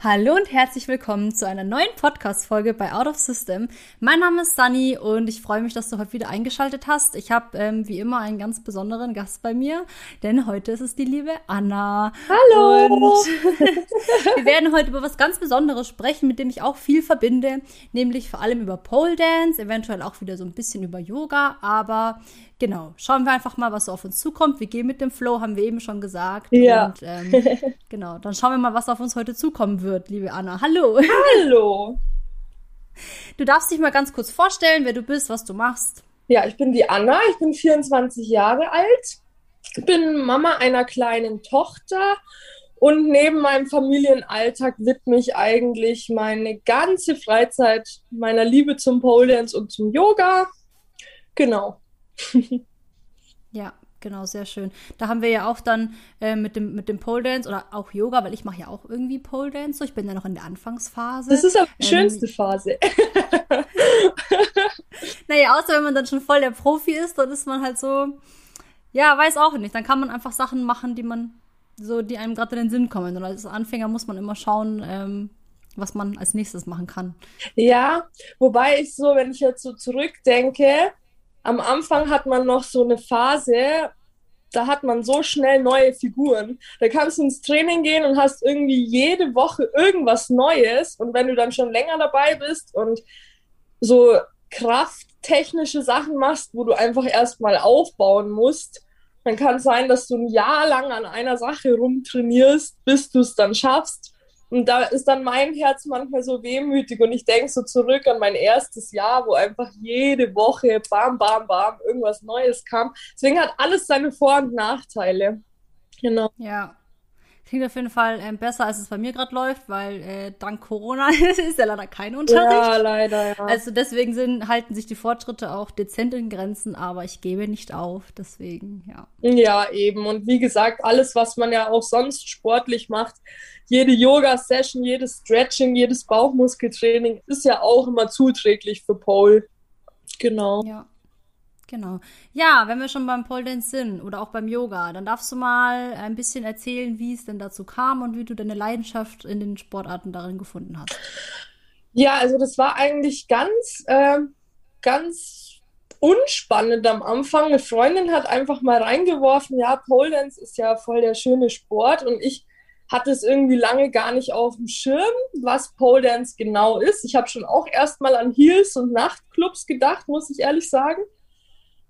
Hallo und herzlich willkommen zu einer neuen Podcast-Folge bei Out of System. Mein Name ist Sunny und ich freue mich, dass du heute wieder eingeschaltet hast. Ich habe ähm, wie immer einen ganz besonderen Gast bei mir, denn heute ist es die liebe Anna. Hallo! Und wir werden heute über was ganz Besonderes sprechen, mit dem ich auch viel verbinde, nämlich vor allem über Pole Dance, eventuell auch wieder so ein bisschen über Yoga, aber genau, schauen wir einfach mal, was so auf uns zukommt. Wir gehen mit dem Flow, haben wir eben schon gesagt. Ja. Und ähm, genau, dann schauen wir mal, was auf uns heute zukommen wird, liebe Anna. Hallo. Hallo. Du darfst dich mal ganz kurz vorstellen, wer du bist, was du machst. Ja, ich bin die Anna, ich bin 24 Jahre alt, bin Mama einer kleinen Tochter und neben meinem Familienalltag widme ich eigentlich meine ganze Freizeit meiner Liebe zum Pole Dance und zum Yoga. Genau. ja, genau, sehr schön. Da haben wir ja auch dann äh, mit, dem, mit dem Pole Dance oder auch Yoga, weil ich mache ja auch irgendwie Pole Dance. So. Ich bin ja noch in der Anfangsphase. Das ist auch die ähm, schönste Phase. naja, außer wenn man dann schon voll der Profi ist, dann ist man halt so, ja, weiß auch nicht. Dann kann man einfach Sachen machen, die man so, die einem gerade in den Sinn kommen. Und als Anfänger muss man immer schauen, ähm, was man als nächstes machen kann. Ja, wobei ich so, wenn ich jetzt so zurückdenke, am Anfang hat man noch so eine Phase, da hat man so schnell neue Figuren. Da kannst du ins Training gehen und hast irgendwie jede Woche irgendwas Neues. Und wenn du dann schon länger dabei bist und so krafttechnische Sachen machst, wo du einfach erstmal aufbauen musst, dann kann es sein, dass du ein Jahr lang an einer Sache rumtrainierst, bis du es dann schaffst. Und da ist dann mein Herz manchmal so wehmütig und ich denke so zurück an mein erstes Jahr, wo einfach jede Woche bam, bam, bam irgendwas Neues kam. Deswegen hat alles seine Vor- und Nachteile. Genau. Ja, Klingt auf jeden Fall ähm, besser, als es bei mir gerade läuft, weil äh, dank Corona ist ja leider kein Unterricht. Ja, leider, ja. Also deswegen sind, halten sich die Fortschritte auch dezent in Grenzen, aber ich gebe nicht auf, deswegen, ja. Ja, eben. Und wie gesagt, alles, was man ja auch sonst sportlich macht, jede Yoga-Session, jedes Stretching, jedes Bauchmuskeltraining ist ja auch immer zuträglich für Pole. Genau. Ja. Genau. Ja, wenn wir schon beim Pole Dance sind oder auch beim Yoga, dann darfst du mal ein bisschen erzählen, wie es denn dazu kam und wie du deine Leidenschaft in den Sportarten darin gefunden hast. Ja, also das war eigentlich ganz, äh, ganz unspannend am Anfang. Eine Freundin hat einfach mal reingeworfen, ja, Pole Dance ist ja voll der schöne Sport und ich hatte es irgendwie lange gar nicht auf dem Schirm, was Pole Dance genau ist. Ich habe schon auch erst mal an Heels und Nachtclubs gedacht, muss ich ehrlich sagen.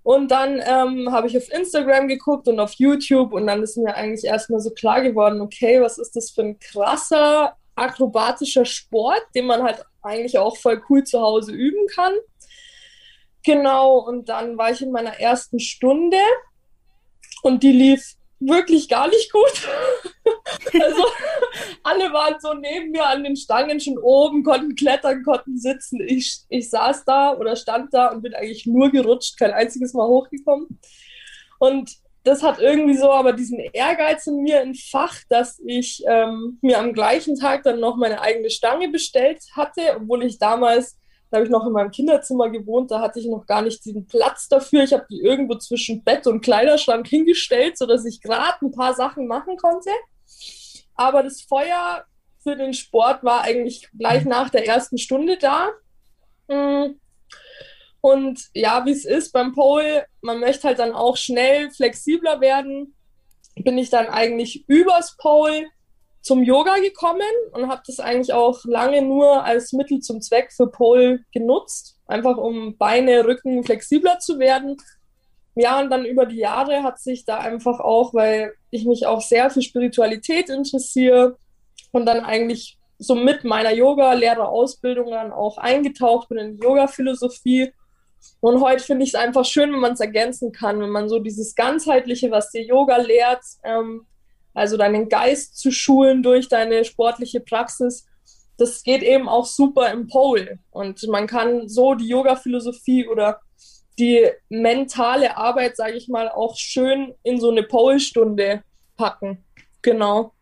Und dann ähm, habe ich auf Instagram geguckt und auf YouTube und dann ist mir eigentlich erstmal so klar geworden, okay, was ist das für ein krasser akrobatischer Sport, den man halt eigentlich auch voll cool zu Hause üben kann. Genau, und dann war ich in meiner ersten Stunde und die lief wirklich gar nicht gut. also alle waren so neben mir an den Stangen schon oben, konnten klettern, konnten sitzen. Ich, ich saß da oder stand da und bin eigentlich nur gerutscht, kein einziges Mal hochgekommen. Und das hat irgendwie so aber diesen Ehrgeiz in mir entfacht, dass ich ähm, mir am gleichen Tag dann noch meine eigene Stange bestellt hatte, obwohl ich damals da habe ich noch in meinem Kinderzimmer gewohnt, da hatte ich noch gar nicht diesen Platz dafür. Ich habe die irgendwo zwischen Bett und Kleiderschrank hingestellt, sodass ich gerade ein paar Sachen machen konnte. Aber das Feuer für den Sport war eigentlich gleich nach der ersten Stunde da. Mm. Und ja, wie es ist beim Pole, man möchte halt dann auch schnell flexibler werden. Bin ich dann eigentlich übers Pole zum Yoga gekommen und habe das eigentlich auch lange nur als Mittel zum Zweck für Pole genutzt, einfach um Beine, Rücken flexibler zu werden. Ja, und dann über die Jahre hat sich da einfach auch, weil ich mich auch sehr für Spiritualität interessiere und dann eigentlich so mit meiner Yoga-Lehrerausbildung dann auch eingetaucht bin in die Yoga-Philosophie. Und heute finde ich es einfach schön, wenn man es ergänzen kann, wenn man so dieses Ganzheitliche, was dir Yoga lehrt, ähm, also deinen Geist zu schulen durch deine sportliche Praxis. Das geht eben auch super im Pole. Und man kann so die Yoga-Philosophie oder die mentale Arbeit, sage ich mal, auch schön in so eine Pole-Stunde packen. Genau.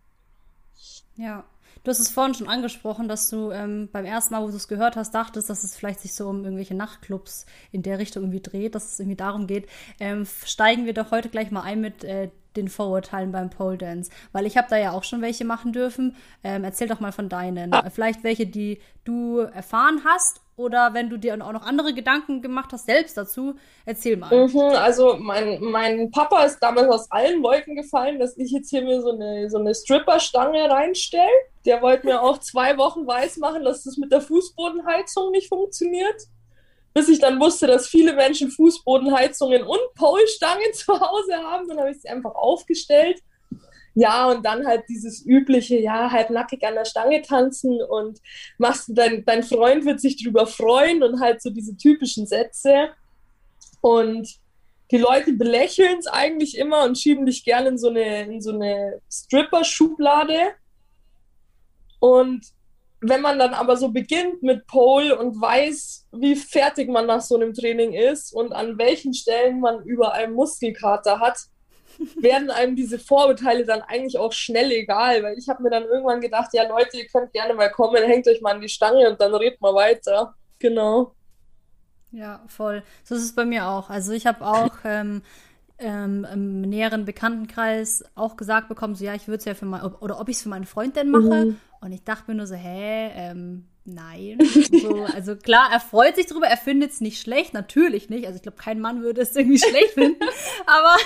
Ja. Du hast es vorhin schon angesprochen, dass du ähm, beim ersten Mal, wo du es gehört hast, dachtest, dass es vielleicht sich so um irgendwelche Nachtclubs in der Richtung irgendwie dreht, dass es irgendwie darum geht. Ähm, steigen wir doch heute gleich mal ein mit äh, den Vorurteilen beim Pole Dance? Weil ich habe da ja auch schon welche machen dürfen. Ähm, erzähl doch mal von deinen. Ah. Vielleicht welche, die du erfahren hast oder wenn du dir auch noch andere Gedanken gemacht hast, selbst dazu, erzähl mal. Mhm, also mein, mein Papa ist damals aus allen Wolken gefallen, dass ich jetzt hier mir so eine, so eine Stripper-Stange reinstelle. Der wollte mir auch zwei Wochen weismachen, dass das mit der Fußbodenheizung nicht funktioniert. Bis ich dann wusste, dass viele Menschen Fußbodenheizungen und Polstangen zu Hause haben, dann habe ich sie einfach aufgestellt ja, und dann halt dieses übliche, ja, halt nackig an der Stange tanzen und machst dein, dein Freund wird sich drüber freuen und halt so diese typischen Sätze. Und die Leute belächeln es eigentlich immer und schieben dich gerne in so eine, in so eine Stripper-Schublade. Und wenn man dann aber so beginnt mit Pole und weiß, wie fertig man nach so einem Training ist und an welchen Stellen man überall Muskelkater hat, werden einem diese Vorurteile dann eigentlich auch schnell egal, weil ich habe mir dann irgendwann gedacht, ja Leute, ihr könnt gerne mal kommen, hängt euch mal an die Stange und dann redet mal weiter. Genau. Ja, voll. So ist es bei mir auch. Also ich habe auch ähm, ähm, im näheren Bekanntenkreis auch gesagt bekommen, so ja, ich würde es ja für mein, oder ob ich es für meinen Freund denn mache. Mhm. Und ich dachte mir nur so, hä, ähm, Nein. So, also klar, er freut sich drüber, er findet es nicht schlecht, natürlich nicht. Also ich glaube, kein Mann würde es irgendwie schlecht finden. Aber,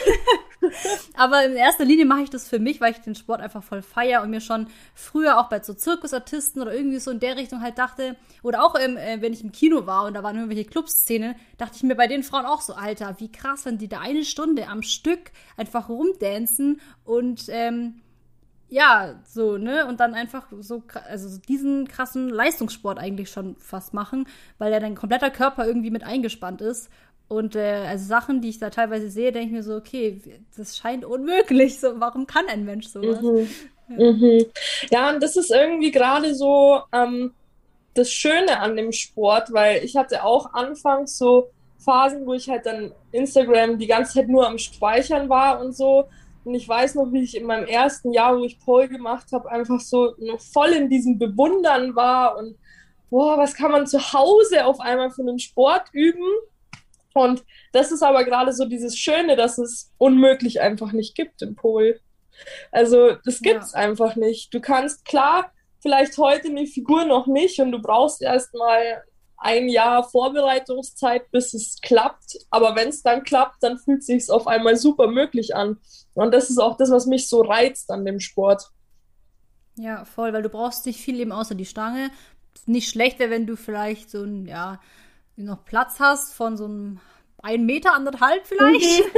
aber in erster Linie mache ich das für mich, weil ich den Sport einfach voll feier und mir schon früher auch bei so Zirkusartisten oder irgendwie so in der Richtung halt dachte, oder auch im, äh, wenn ich im Kino war und da waren irgendwelche Clubszenen, dachte ich mir bei den Frauen auch so, Alter, wie krass, wenn die da eine Stunde am Stück einfach rumdancen und ähm, ja, so, ne? Und dann einfach so, also diesen krassen Leistungssport eigentlich schon fast machen, weil ja dein kompletter Körper irgendwie mit eingespannt ist. Und äh, also Sachen, die ich da teilweise sehe, denke ich mir so, okay, das scheint unmöglich. So, warum kann ein Mensch sowas? Mhm. Ja. Mhm. ja, und das ist irgendwie gerade so ähm, das Schöne an dem Sport, weil ich hatte auch anfangs so Phasen, wo ich halt dann Instagram die ganze Zeit nur am Speichern war und so. Und ich weiß noch, wie ich in meinem ersten Jahr, wo ich Pole gemacht habe, einfach so noch voll in diesem Bewundern war und boah, was kann man zu Hause auf einmal für einen Sport üben? Und das ist aber gerade so dieses Schöne, dass es unmöglich einfach nicht gibt im Pol. Also das gibt's ja. einfach nicht. Du kannst klar vielleicht heute eine Figur noch nicht und du brauchst erstmal ein Jahr Vorbereitungszeit, bis es klappt. Aber wenn es dann klappt, dann fühlt es sich auf einmal super möglich an. Und das ist auch das, was mich so reizt an dem Sport. Ja, voll, weil du brauchst nicht viel eben außer die Stange. Nicht schlecht wäre, wenn du vielleicht so ein, ja, noch Platz hast von so einem ein Meter, anderthalb vielleicht. Mhm.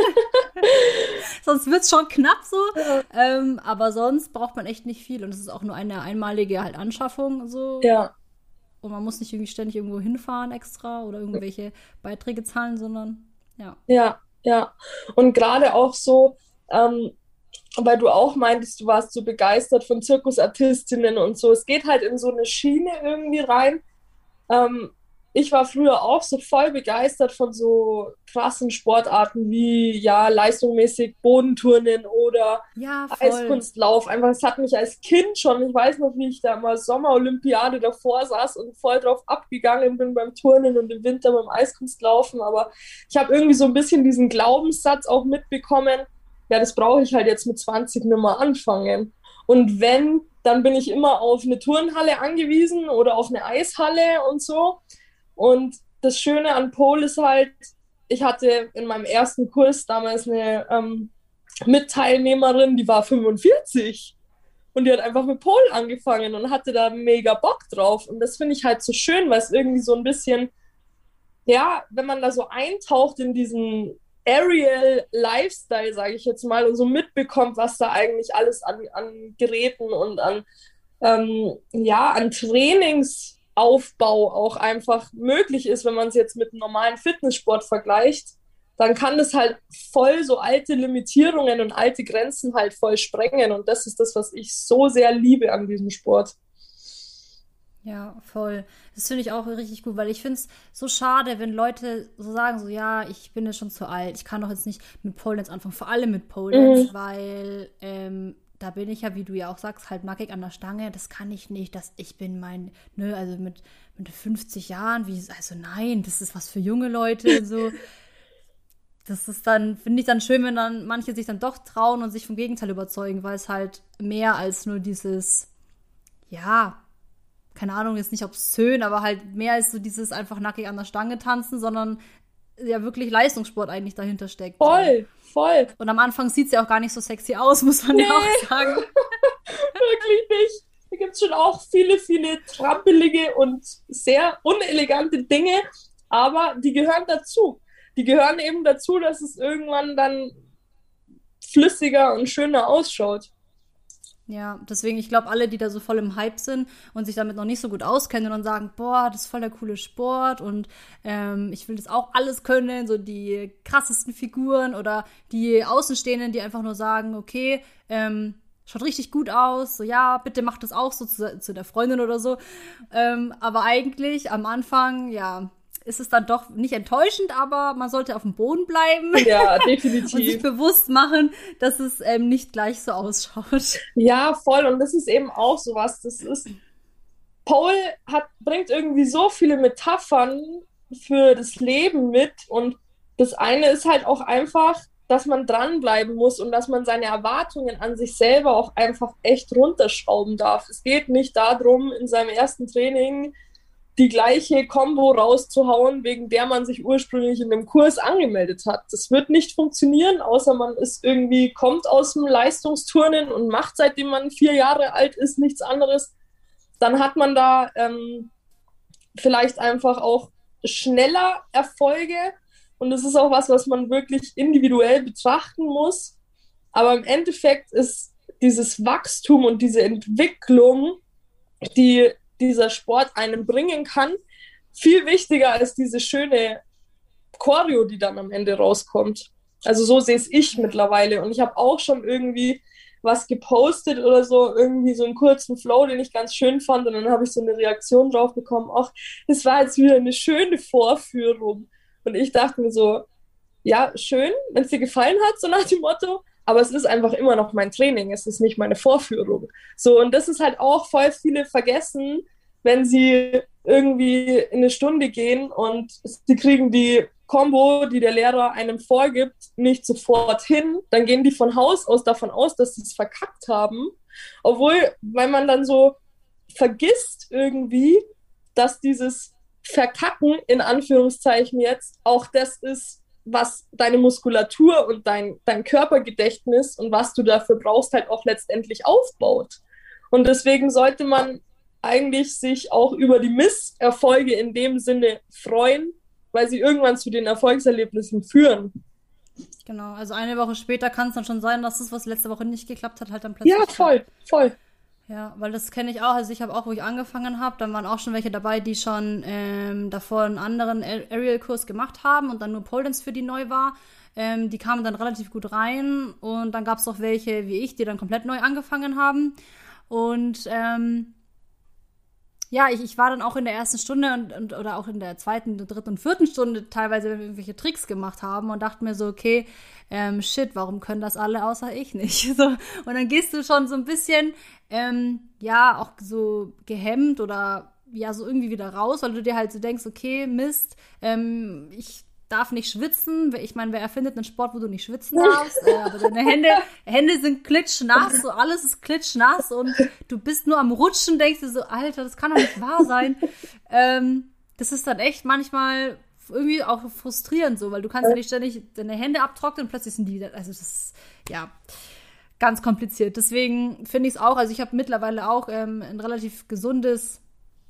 sonst wird es schon knapp so. Ja. Ähm, aber sonst braucht man echt nicht viel. Und es ist auch nur eine einmalige halt Anschaffung. So. Ja. Und man muss nicht irgendwie ständig irgendwo hinfahren extra oder irgendwelche Beiträge zahlen, sondern ja. Ja, ja. Und gerade auch so, ähm, weil du auch meintest, du warst so begeistert von Zirkusartistinnen und so. Es geht halt in so eine Schiene irgendwie rein. Ähm, ich war früher auch so voll begeistert von so krassen Sportarten wie ja leistungsmäßig Bodenturnen oder ja, Eiskunstlauf. Einfach, es hat mich als Kind schon, ich weiß noch, wie ich da mal Sommerolympiade davor saß und voll drauf abgegangen bin beim Turnen und im Winter beim Eiskunstlaufen. Aber ich habe irgendwie so ein bisschen diesen Glaubenssatz auch mitbekommen, ja, das brauche ich halt jetzt mit 20 nicht mehr anfangen. Und wenn, dann bin ich immer auf eine Turnhalle angewiesen oder auf eine Eishalle und so. Und das Schöne an Pole ist halt, ich hatte in meinem ersten Kurs damals eine ähm, Mitteilnehmerin, die war 45 und die hat einfach mit Pole angefangen und hatte da mega Bock drauf. Und das finde ich halt so schön, weil es irgendwie so ein bisschen, ja, wenn man da so eintaucht in diesen Aerial Lifestyle, sage ich jetzt mal, und so mitbekommt, was da eigentlich alles an, an Geräten und an, ähm, ja, an Trainings Aufbau auch einfach möglich ist, wenn man es jetzt mit einem normalen Fitnesssport vergleicht, dann kann das halt voll so alte Limitierungen und alte Grenzen halt voll sprengen. Und das ist das, was ich so sehr liebe an diesem Sport. Ja, voll. Das finde ich auch richtig gut, weil ich finde es so schade, wenn Leute so sagen, so ja, ich bin jetzt schon zu alt, ich kann doch jetzt nicht mit Pole Dance anfangen, vor allem mit Pole Dance, mhm. weil ähm, da bin ich ja, wie du ja auch sagst, halt nackig an der Stange. Das kann ich nicht, dass ich bin mein, ne, also mit, mit 50 Jahren, wie, also nein, das ist was für junge Leute, so. das ist dann, finde ich dann schön, wenn dann manche sich dann doch trauen und sich vom Gegenteil überzeugen, weil es halt mehr als nur dieses, ja, keine Ahnung, jetzt nicht obszön, aber halt mehr als so dieses einfach nackig an der Stange tanzen, sondern ja wirklich Leistungssport eigentlich dahinter steckt. Voll, voll. Und am Anfang sieht es ja auch gar nicht so sexy aus, muss man nee. ja auch sagen. wirklich nicht. Da gibt es schon auch viele, viele trampelige und sehr unelegante Dinge, aber die gehören dazu. Die gehören eben dazu, dass es irgendwann dann flüssiger und schöner ausschaut. Ja, deswegen, ich glaube, alle, die da so voll im Hype sind und sich damit noch nicht so gut auskennen und dann sagen, boah, das ist voll der coole Sport und ähm, ich will das auch alles können, so die krassesten Figuren oder die Außenstehenden, die einfach nur sagen, okay, ähm, schaut richtig gut aus, so ja, bitte macht das auch so zu, zu der Freundin oder so. Ähm, aber eigentlich am Anfang, ja, ist es dann doch nicht enttäuschend, aber man sollte auf dem Boden bleiben. Ja, definitiv. und sich bewusst machen, dass es ähm, nicht gleich so ausschaut. Ja, voll. Und das ist eben auch sowas. Das ist. Paul hat, bringt irgendwie so viele Metaphern für das Leben mit. Und das eine ist halt auch einfach, dass man dranbleiben muss und dass man seine Erwartungen an sich selber auch einfach echt runterschrauben darf. Es geht nicht darum, in seinem ersten Training die gleiche Combo rauszuhauen, wegen der man sich ursprünglich in dem Kurs angemeldet hat. Das wird nicht funktionieren, außer man ist irgendwie, kommt aus dem Leistungsturnen und macht seitdem man vier Jahre alt ist nichts anderes. Dann hat man da ähm, vielleicht einfach auch schneller Erfolge und das ist auch was, was man wirklich individuell betrachten muss. Aber im Endeffekt ist dieses Wachstum und diese Entwicklung, die dieser Sport einem bringen kann, viel wichtiger als diese schöne Choreo, die dann am Ende rauskommt. Also so sehe es ich mittlerweile. Und ich habe auch schon irgendwie was gepostet oder so, irgendwie so einen kurzen Flow, den ich ganz schön fand. Und dann habe ich so eine Reaktion drauf bekommen, ach, das war jetzt wieder eine schöne Vorführung. Und ich dachte mir so, ja, schön, wenn es dir gefallen hat, so nach dem Motto aber es ist einfach immer noch mein Training, es ist nicht meine Vorführung. So, und das ist halt auch voll viele vergessen, wenn sie irgendwie in eine Stunde gehen und sie kriegen die Combo, die der Lehrer einem vorgibt, nicht sofort hin, dann gehen die von Haus aus davon aus, dass sie es verkackt haben. Obwohl, weil man dann so vergisst irgendwie, dass dieses Verkacken in Anführungszeichen jetzt auch das ist, was deine Muskulatur und dein, dein Körpergedächtnis und was du dafür brauchst, halt auch letztendlich aufbaut. Und deswegen sollte man eigentlich sich auch über die Misserfolge in dem Sinne freuen, weil sie irgendwann zu den Erfolgserlebnissen führen. Genau, also eine Woche später kann es dann schon sein, dass das, was letzte Woche nicht geklappt hat, halt dann plötzlich. Ja, voll, voll. Ja, weil das kenne ich auch. Also ich habe auch, wo ich angefangen habe, dann waren auch schon welche dabei, die schon ähm, davor einen anderen Aerial-Kurs gemacht haben und dann nur Pole für die neu war. Ähm, die kamen dann relativ gut rein und dann gab es auch welche wie ich, die dann komplett neu angefangen haben. Und ähm, ja, ich, ich war dann auch in der ersten Stunde und, und oder auch in der zweiten, dritten und vierten Stunde teilweise, wenn wir irgendwelche Tricks gemacht haben und dachte mir so, okay, ähm, shit, warum können das alle außer ich nicht? So, und dann gehst du schon so ein bisschen, ähm, ja, auch so gehemmt oder ja, so irgendwie wieder raus, weil du dir halt so denkst, okay, Mist, ähm, ich darf nicht schwitzen. Ich meine, wer erfindet einen Sport, wo du nicht schwitzen darfst? äh, aber deine Hände, Hände sind klitschnass, so alles ist klitschnass und du bist nur am Rutschen, denkst du so, Alter, das kann doch nicht wahr sein. Ähm, das ist dann echt manchmal irgendwie auch frustrierend so, weil du kannst ja nicht ständig deine Hände abtrocknen und plötzlich sind die, also das ist, ja, ganz kompliziert. Deswegen finde ich es auch, also ich habe mittlerweile auch ähm, ein relativ gesundes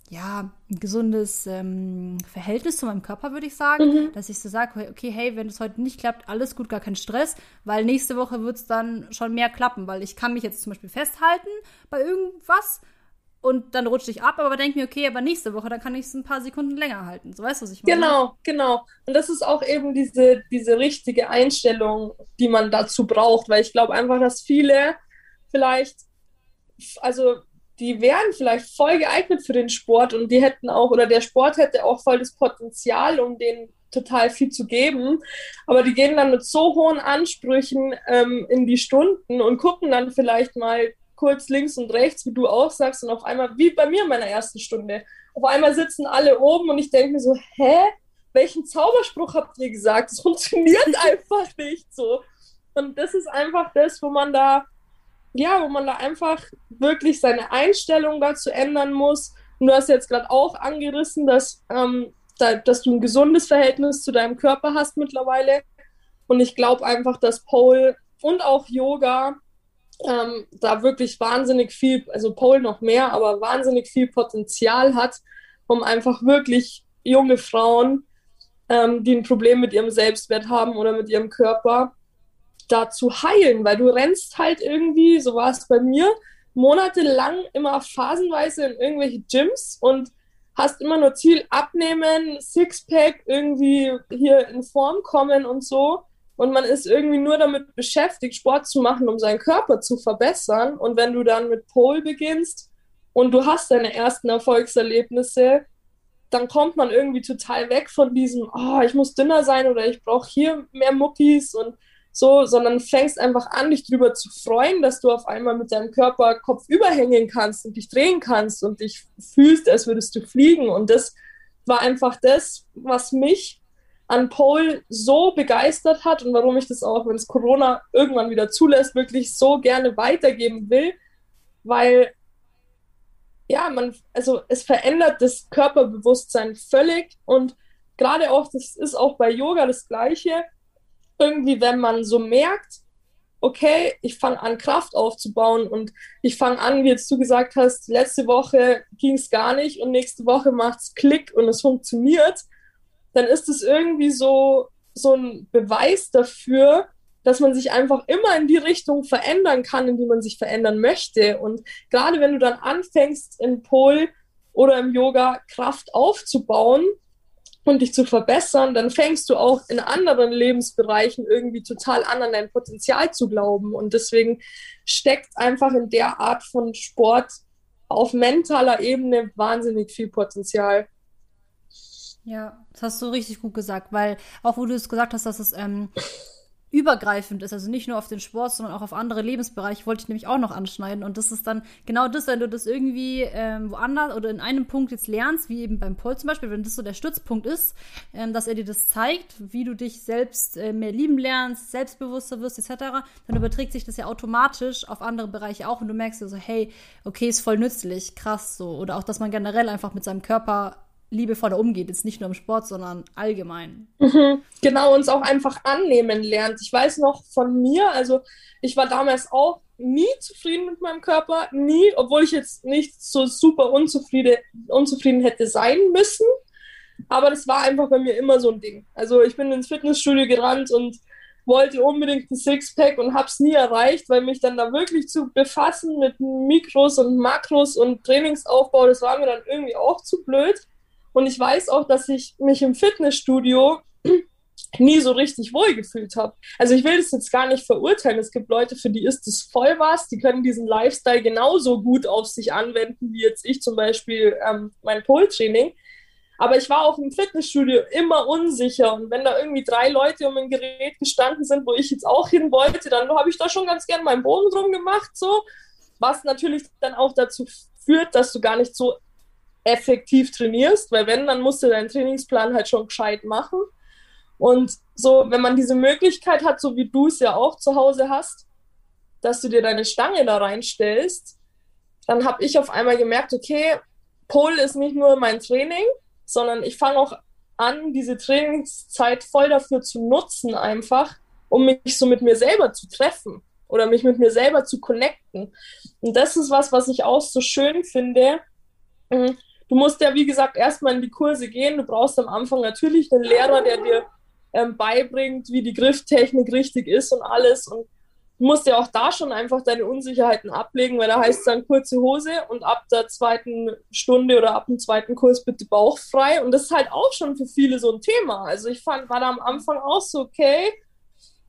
ja, ein gesundes ähm, Verhältnis zu meinem Körper, würde ich sagen. Mhm. Dass ich so sage, okay, hey, wenn es heute nicht klappt, alles gut, gar kein Stress, weil nächste Woche wird es dann schon mehr klappen, weil ich kann mich jetzt zum Beispiel festhalten bei irgendwas und dann rutsche ich ab, aber denke mir, okay, aber nächste Woche, dann kann ich es ein paar Sekunden länger halten. So weißt du, was ich meine? Genau, genau. Und das ist auch eben diese, diese richtige Einstellung, die man dazu braucht, weil ich glaube einfach, dass viele vielleicht, also die wären vielleicht voll geeignet für den Sport und die hätten auch, oder der Sport hätte auch voll das Potenzial, um denen total viel zu geben. Aber die gehen dann mit so hohen Ansprüchen ähm, in die Stunden und gucken dann vielleicht mal kurz links und rechts, wie du auch sagst, und auf einmal, wie bei mir in meiner ersten Stunde, auf einmal sitzen alle oben und ich denke mir so, hä? welchen Zauberspruch habt ihr gesagt? Das funktioniert einfach nicht so. Und das ist einfach das, wo man da, ja, wo man da einfach wirklich seine Einstellung dazu ändern muss. Und du hast jetzt gerade auch angerissen, dass, ähm, da, dass du ein gesundes Verhältnis zu deinem Körper hast mittlerweile. Und ich glaube einfach, dass Pole und auch Yoga ähm, da wirklich wahnsinnig viel, also Pole noch mehr, aber wahnsinnig viel Potenzial hat, um einfach wirklich junge Frauen, ähm, die ein Problem mit ihrem Selbstwert haben oder mit ihrem Körper, da zu heilen, weil du rennst halt irgendwie, so war es bei mir, monatelang immer phasenweise in irgendwelche Gyms und hast immer nur Ziel abnehmen, Sixpack, irgendwie hier in Form kommen und so. Und man ist irgendwie nur damit beschäftigt, Sport zu machen, um seinen Körper zu verbessern. Und wenn du dann mit Pole beginnst und du hast deine ersten Erfolgserlebnisse, dann kommt man irgendwie total weg von diesem, oh, ich muss dünner sein oder ich brauche hier mehr Muckis und so, sondern fängst einfach an, dich darüber zu freuen, dass du auf einmal mit deinem Körper Kopf überhängen kannst und dich drehen kannst und dich fühlst, als würdest du fliegen. Und das war einfach das, was mich an Pole so begeistert hat und warum ich das auch, wenn es Corona irgendwann wieder zulässt, wirklich so gerne weitergeben will, weil ja, man, also es verändert das Körperbewusstsein völlig und gerade auch, das ist auch bei Yoga das Gleiche, irgendwie, wenn man so merkt, okay, ich fange an, Kraft aufzubauen und ich fange an, wie jetzt du gesagt hast, letzte Woche ging es gar nicht und nächste Woche macht es Klick und es funktioniert, dann ist es irgendwie so, so ein Beweis dafür, dass man sich einfach immer in die Richtung verändern kann, in die man sich verändern möchte. Und gerade wenn du dann anfängst, im Pol oder im Yoga Kraft aufzubauen, und dich zu verbessern, dann fängst du auch in anderen Lebensbereichen irgendwie total an an dein Potenzial zu glauben. Und deswegen steckt einfach in der Art von Sport auf mentaler Ebene wahnsinnig viel Potenzial. Ja, das hast du richtig gut gesagt, weil auch wo du es gesagt hast, dass es ähm, übergreifend ist, also nicht nur auf den Sport, sondern auch auf andere Lebensbereiche, wollte ich nämlich auch noch anschneiden. Und das ist dann genau das, wenn du das irgendwie ähm, woanders oder in einem Punkt jetzt lernst, wie eben beim Paul zum Beispiel, wenn das so der Stützpunkt ist, ähm, dass er dir das zeigt, wie du dich selbst äh, mehr lieben lernst, selbstbewusster wirst, etc., dann überträgt sich das ja automatisch auf andere Bereiche auch und du merkst dir so, hey, okay, ist voll nützlich, krass so. Oder auch, dass man generell einfach mit seinem Körper liebevoller umgeht. Jetzt nicht nur im Sport, sondern allgemein. Mhm, genau, uns auch einfach annehmen lernt. Ich weiß noch von mir, also ich war damals auch nie zufrieden mit meinem Körper, nie, obwohl ich jetzt nicht so super unzufrieden, unzufrieden hätte sein müssen. Aber das war einfach bei mir immer so ein Ding. Also ich bin ins Fitnessstudio gerannt und wollte unbedingt ein Sixpack und habe es nie erreicht, weil mich dann da wirklich zu befassen mit Mikros und Makros und Trainingsaufbau, das war mir dann irgendwie auch zu blöd. Und ich weiß auch, dass ich mich im Fitnessstudio nie so richtig wohl gefühlt habe. Also ich will das jetzt gar nicht verurteilen. Es gibt Leute, für die ist es voll was. Die können diesen Lifestyle genauso gut auf sich anwenden, wie jetzt ich zum Beispiel ähm, mein Pole-Training. Aber ich war auch im Fitnessstudio immer unsicher. Und wenn da irgendwie drei Leute um ein Gerät gestanden sind, wo ich jetzt auch hin wollte, dann habe ich da schon ganz gern meinen Boden drum gemacht, so. Was natürlich dann auch dazu führt, dass du gar nicht so effektiv trainierst, weil wenn, dann musst du deinen Trainingsplan halt schon gescheit machen. Und so, wenn man diese Möglichkeit hat, so wie du es ja auch zu Hause hast, dass du dir deine Stange da reinstellst, dann habe ich auf einmal gemerkt, okay, Pole ist nicht nur mein Training, sondern ich fange auch an, diese Trainingszeit voll dafür zu nutzen, einfach, um mich so mit mir selber zu treffen oder mich mit mir selber zu connecten. Und das ist was, was ich auch so schön finde, mhm du musst ja, wie gesagt, erstmal in die Kurse gehen. Du brauchst am Anfang natürlich einen Lehrer, der dir ähm, beibringt, wie die Grifftechnik richtig ist und alles. Und du musst ja auch da schon einfach deine Unsicherheiten ablegen, weil da heißt es dann kurze Hose und ab der zweiten Stunde oder ab dem zweiten Kurs bitte bauchfrei. Und das ist halt auch schon für viele so ein Thema. Also ich fand, war da am Anfang auch so, okay,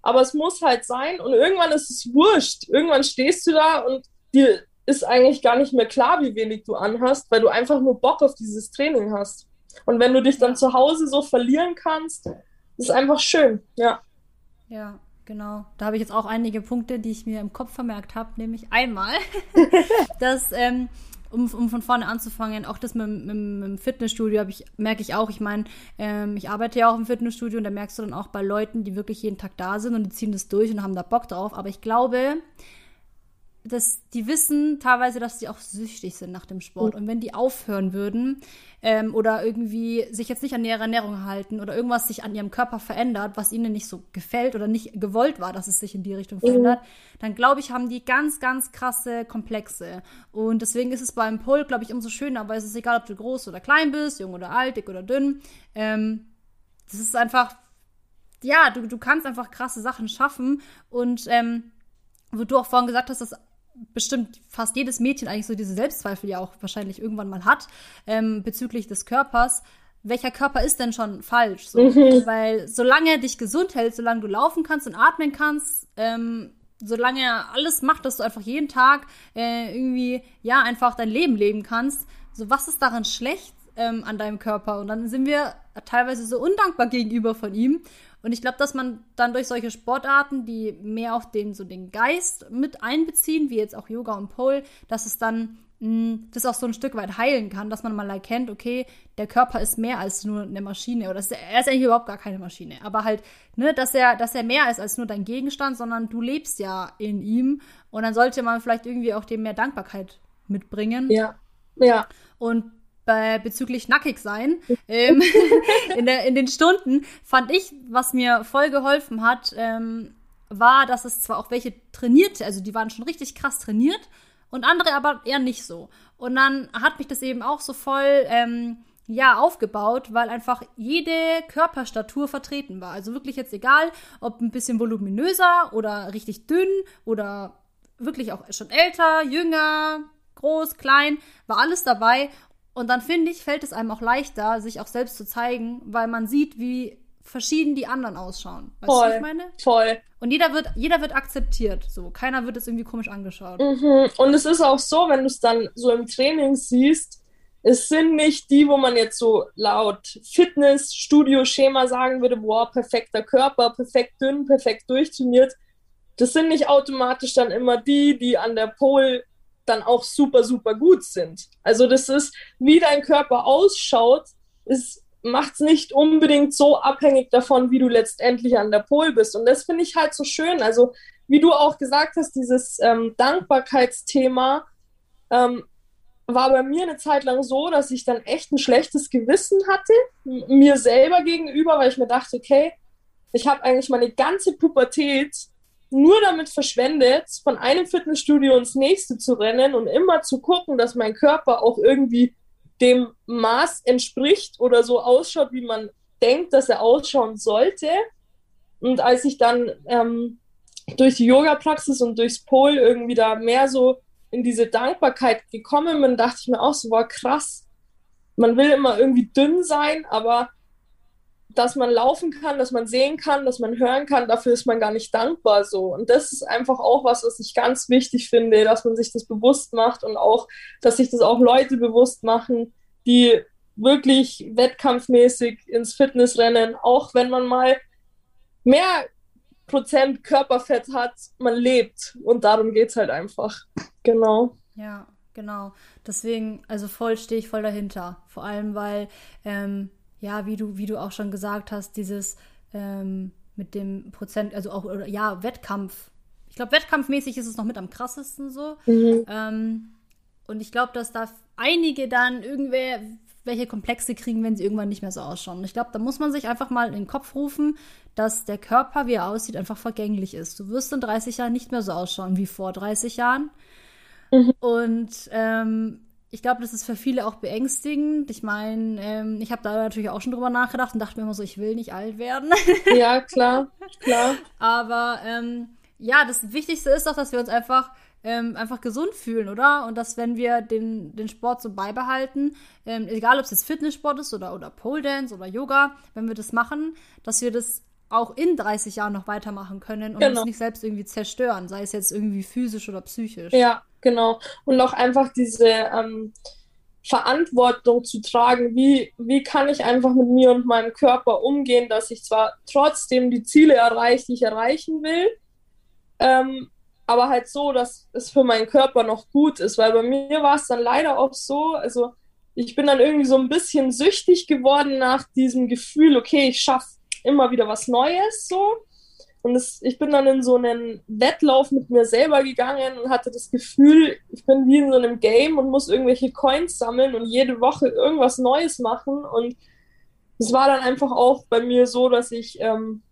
aber es muss halt sein und irgendwann ist es wurscht. Irgendwann stehst du da und dir ist eigentlich gar nicht mehr klar, wie wenig du anhast, weil du einfach nur Bock auf dieses Training hast. Und wenn du dich dann zu Hause so verlieren kannst, ist einfach schön, ja. Ja, genau. Da habe ich jetzt auch einige Punkte, die ich mir im Kopf vermerkt habe, nämlich einmal, dass ähm, um, um von vorne anzufangen, auch das mit, mit, mit dem Fitnessstudio ich, merke ich auch. Ich meine, ähm, ich arbeite ja auch im Fitnessstudio und da merkst du dann auch bei Leuten, die wirklich jeden Tag da sind und die ziehen das durch und haben da Bock drauf. Aber ich glaube, dass die wissen teilweise, dass sie auch süchtig sind nach dem Sport. Mhm. Und wenn die aufhören würden ähm, oder irgendwie sich jetzt nicht an ihre Ernährung halten oder irgendwas sich an ihrem Körper verändert, was ihnen nicht so gefällt oder nicht gewollt war, dass es sich in die Richtung mhm. verändert, mhm. dann glaube ich, haben die ganz, ganz krasse Komplexe. Und deswegen ist es beim Pull, glaube ich, umso schöner, weil es ist egal, ob du groß oder klein bist, jung oder alt, dick oder dünn. Ähm, das ist einfach, ja, du, du kannst einfach krasse Sachen schaffen und ähm, wo du auch vorhin gesagt hast, dass bestimmt fast jedes Mädchen eigentlich so diese Selbstzweifel ja auch wahrscheinlich irgendwann mal hat ähm, bezüglich des Körpers. Welcher Körper ist denn schon falsch? So? Mhm. Weil solange er dich gesund hält, solange du laufen kannst und atmen kannst, ähm, solange er alles macht, dass du einfach jeden Tag äh, irgendwie ja einfach dein Leben leben kannst, so was ist daran schlecht ähm, an deinem Körper? Und dann sind wir teilweise so undankbar gegenüber von ihm. Und ich glaube, dass man dann durch solche Sportarten, die mehr auch den, so den Geist mit einbeziehen, wie jetzt auch Yoga und Pole, dass es dann mh, hm, das auch so ein Stück weit heilen kann, dass man mal erkennt, okay, der Körper ist mehr als nur eine Maschine oder ist, er ist eigentlich überhaupt gar keine Maschine, aber halt, ne, dass er, dass er mehr ist als nur dein Gegenstand, sondern du lebst ja in ihm und dann sollte man vielleicht irgendwie auch dem mehr Dankbarkeit mitbringen. Ja, ja. Und bei, bezüglich nackig sein ähm, in, der, in den Stunden fand ich, was mir voll geholfen hat, ähm, war, dass es zwar auch welche trainierte, also die waren schon richtig krass trainiert und andere aber eher nicht so. Und dann hat mich das eben auch so voll ähm, ja aufgebaut, weil einfach jede Körperstatur vertreten war. Also wirklich jetzt egal, ob ein bisschen voluminöser oder richtig dünn oder wirklich auch schon älter, jünger, groß, klein, war alles dabei. Und dann finde ich, fällt es einem auch leichter, sich auch selbst zu zeigen, weil man sieht, wie verschieden die anderen ausschauen. Weißt voll, du, was ich meine? Voll. Und jeder wird, jeder wird akzeptiert. So, keiner wird es irgendwie komisch angeschaut. Mhm. Und es ist auch so, wenn du es dann so im Training siehst, es sind nicht die, wo man jetzt so laut Fitness-Studio-Schema sagen würde, boah, perfekter Körper, perfekt dünn, perfekt durchtrainiert. Das sind nicht automatisch dann immer die, die an der Pole dann auch super, super gut sind. Also das ist, wie dein Körper ausschaut, macht es nicht unbedingt so abhängig davon, wie du letztendlich an der Pol bist. Und das finde ich halt so schön. Also wie du auch gesagt hast, dieses ähm, Dankbarkeitsthema ähm, war bei mir eine Zeit lang so, dass ich dann echt ein schlechtes Gewissen hatte, mir selber gegenüber, weil ich mir dachte, okay, ich habe eigentlich meine ganze Pubertät nur damit verschwendet, von einem Fitnessstudio ins nächste zu rennen und immer zu gucken, dass mein Körper auch irgendwie dem Maß entspricht oder so ausschaut, wie man denkt, dass er ausschauen sollte. Und als ich dann ähm, durch die Yoga-Praxis und durchs Pol irgendwie da mehr so in diese Dankbarkeit gekommen bin, dachte ich mir auch so, war krass. Man will immer irgendwie dünn sein, aber dass man laufen kann, dass man sehen kann, dass man hören kann, dafür ist man gar nicht dankbar so. Und das ist einfach auch was, was ich ganz wichtig finde, dass man sich das bewusst macht und auch, dass sich das auch Leute bewusst machen, die wirklich wettkampfmäßig ins Fitness rennen, auch wenn man mal mehr Prozent Körperfett hat, man lebt. Und darum geht es halt einfach. Genau. Ja, genau. Deswegen, also voll stehe ich voll dahinter. Vor allem, weil ähm, ja, wie du, wie du auch schon gesagt hast, dieses ähm, mit dem Prozent, also auch, oder, ja, Wettkampf. Ich glaube, wettkampfmäßig ist es noch mit am krassesten so. Mhm. Ähm, und ich glaube, dass da einige dann irgendwer welche Komplexe kriegen, wenn sie irgendwann nicht mehr so ausschauen. Und ich glaube, da muss man sich einfach mal in den Kopf rufen, dass der Körper, wie er aussieht, einfach vergänglich ist. Du wirst in 30 Jahren nicht mehr so ausschauen wie vor 30 Jahren. Mhm. Und ähm, ich glaube, das ist für viele auch beängstigend. Ich meine, ähm, ich habe da natürlich auch schon drüber nachgedacht und dachte mir immer so, ich will nicht alt werden. ja, klar, klar. Aber ähm, ja, das Wichtigste ist doch, dass wir uns einfach ähm, einfach gesund fühlen, oder? Und dass, wenn wir den, den Sport so beibehalten, ähm, egal ob es jetzt Fitnesssport ist oder, oder Pole Dance oder Yoga, wenn wir das machen, dass wir das auch in 30 Jahren noch weitermachen können und genau. uns nicht selbst irgendwie zerstören, sei es jetzt irgendwie physisch oder psychisch. Ja, Genau. Und auch einfach diese ähm, Verantwortung zu tragen, wie, wie kann ich einfach mit mir und meinem Körper umgehen, dass ich zwar trotzdem die Ziele erreiche, die ich erreichen will, ähm, aber halt so, dass es für meinen Körper noch gut ist, weil bei mir war es dann leider auch so, also ich bin dann irgendwie so ein bisschen süchtig geworden nach diesem Gefühl, okay, ich schaffe immer wieder was Neues so. Und es, ich bin dann in so einen Wettlauf mit mir selber gegangen und hatte das Gefühl, ich bin wie in so einem Game und muss irgendwelche Coins sammeln und jede Woche irgendwas Neues machen. Und es war dann einfach auch bei mir so, dass ich ähm,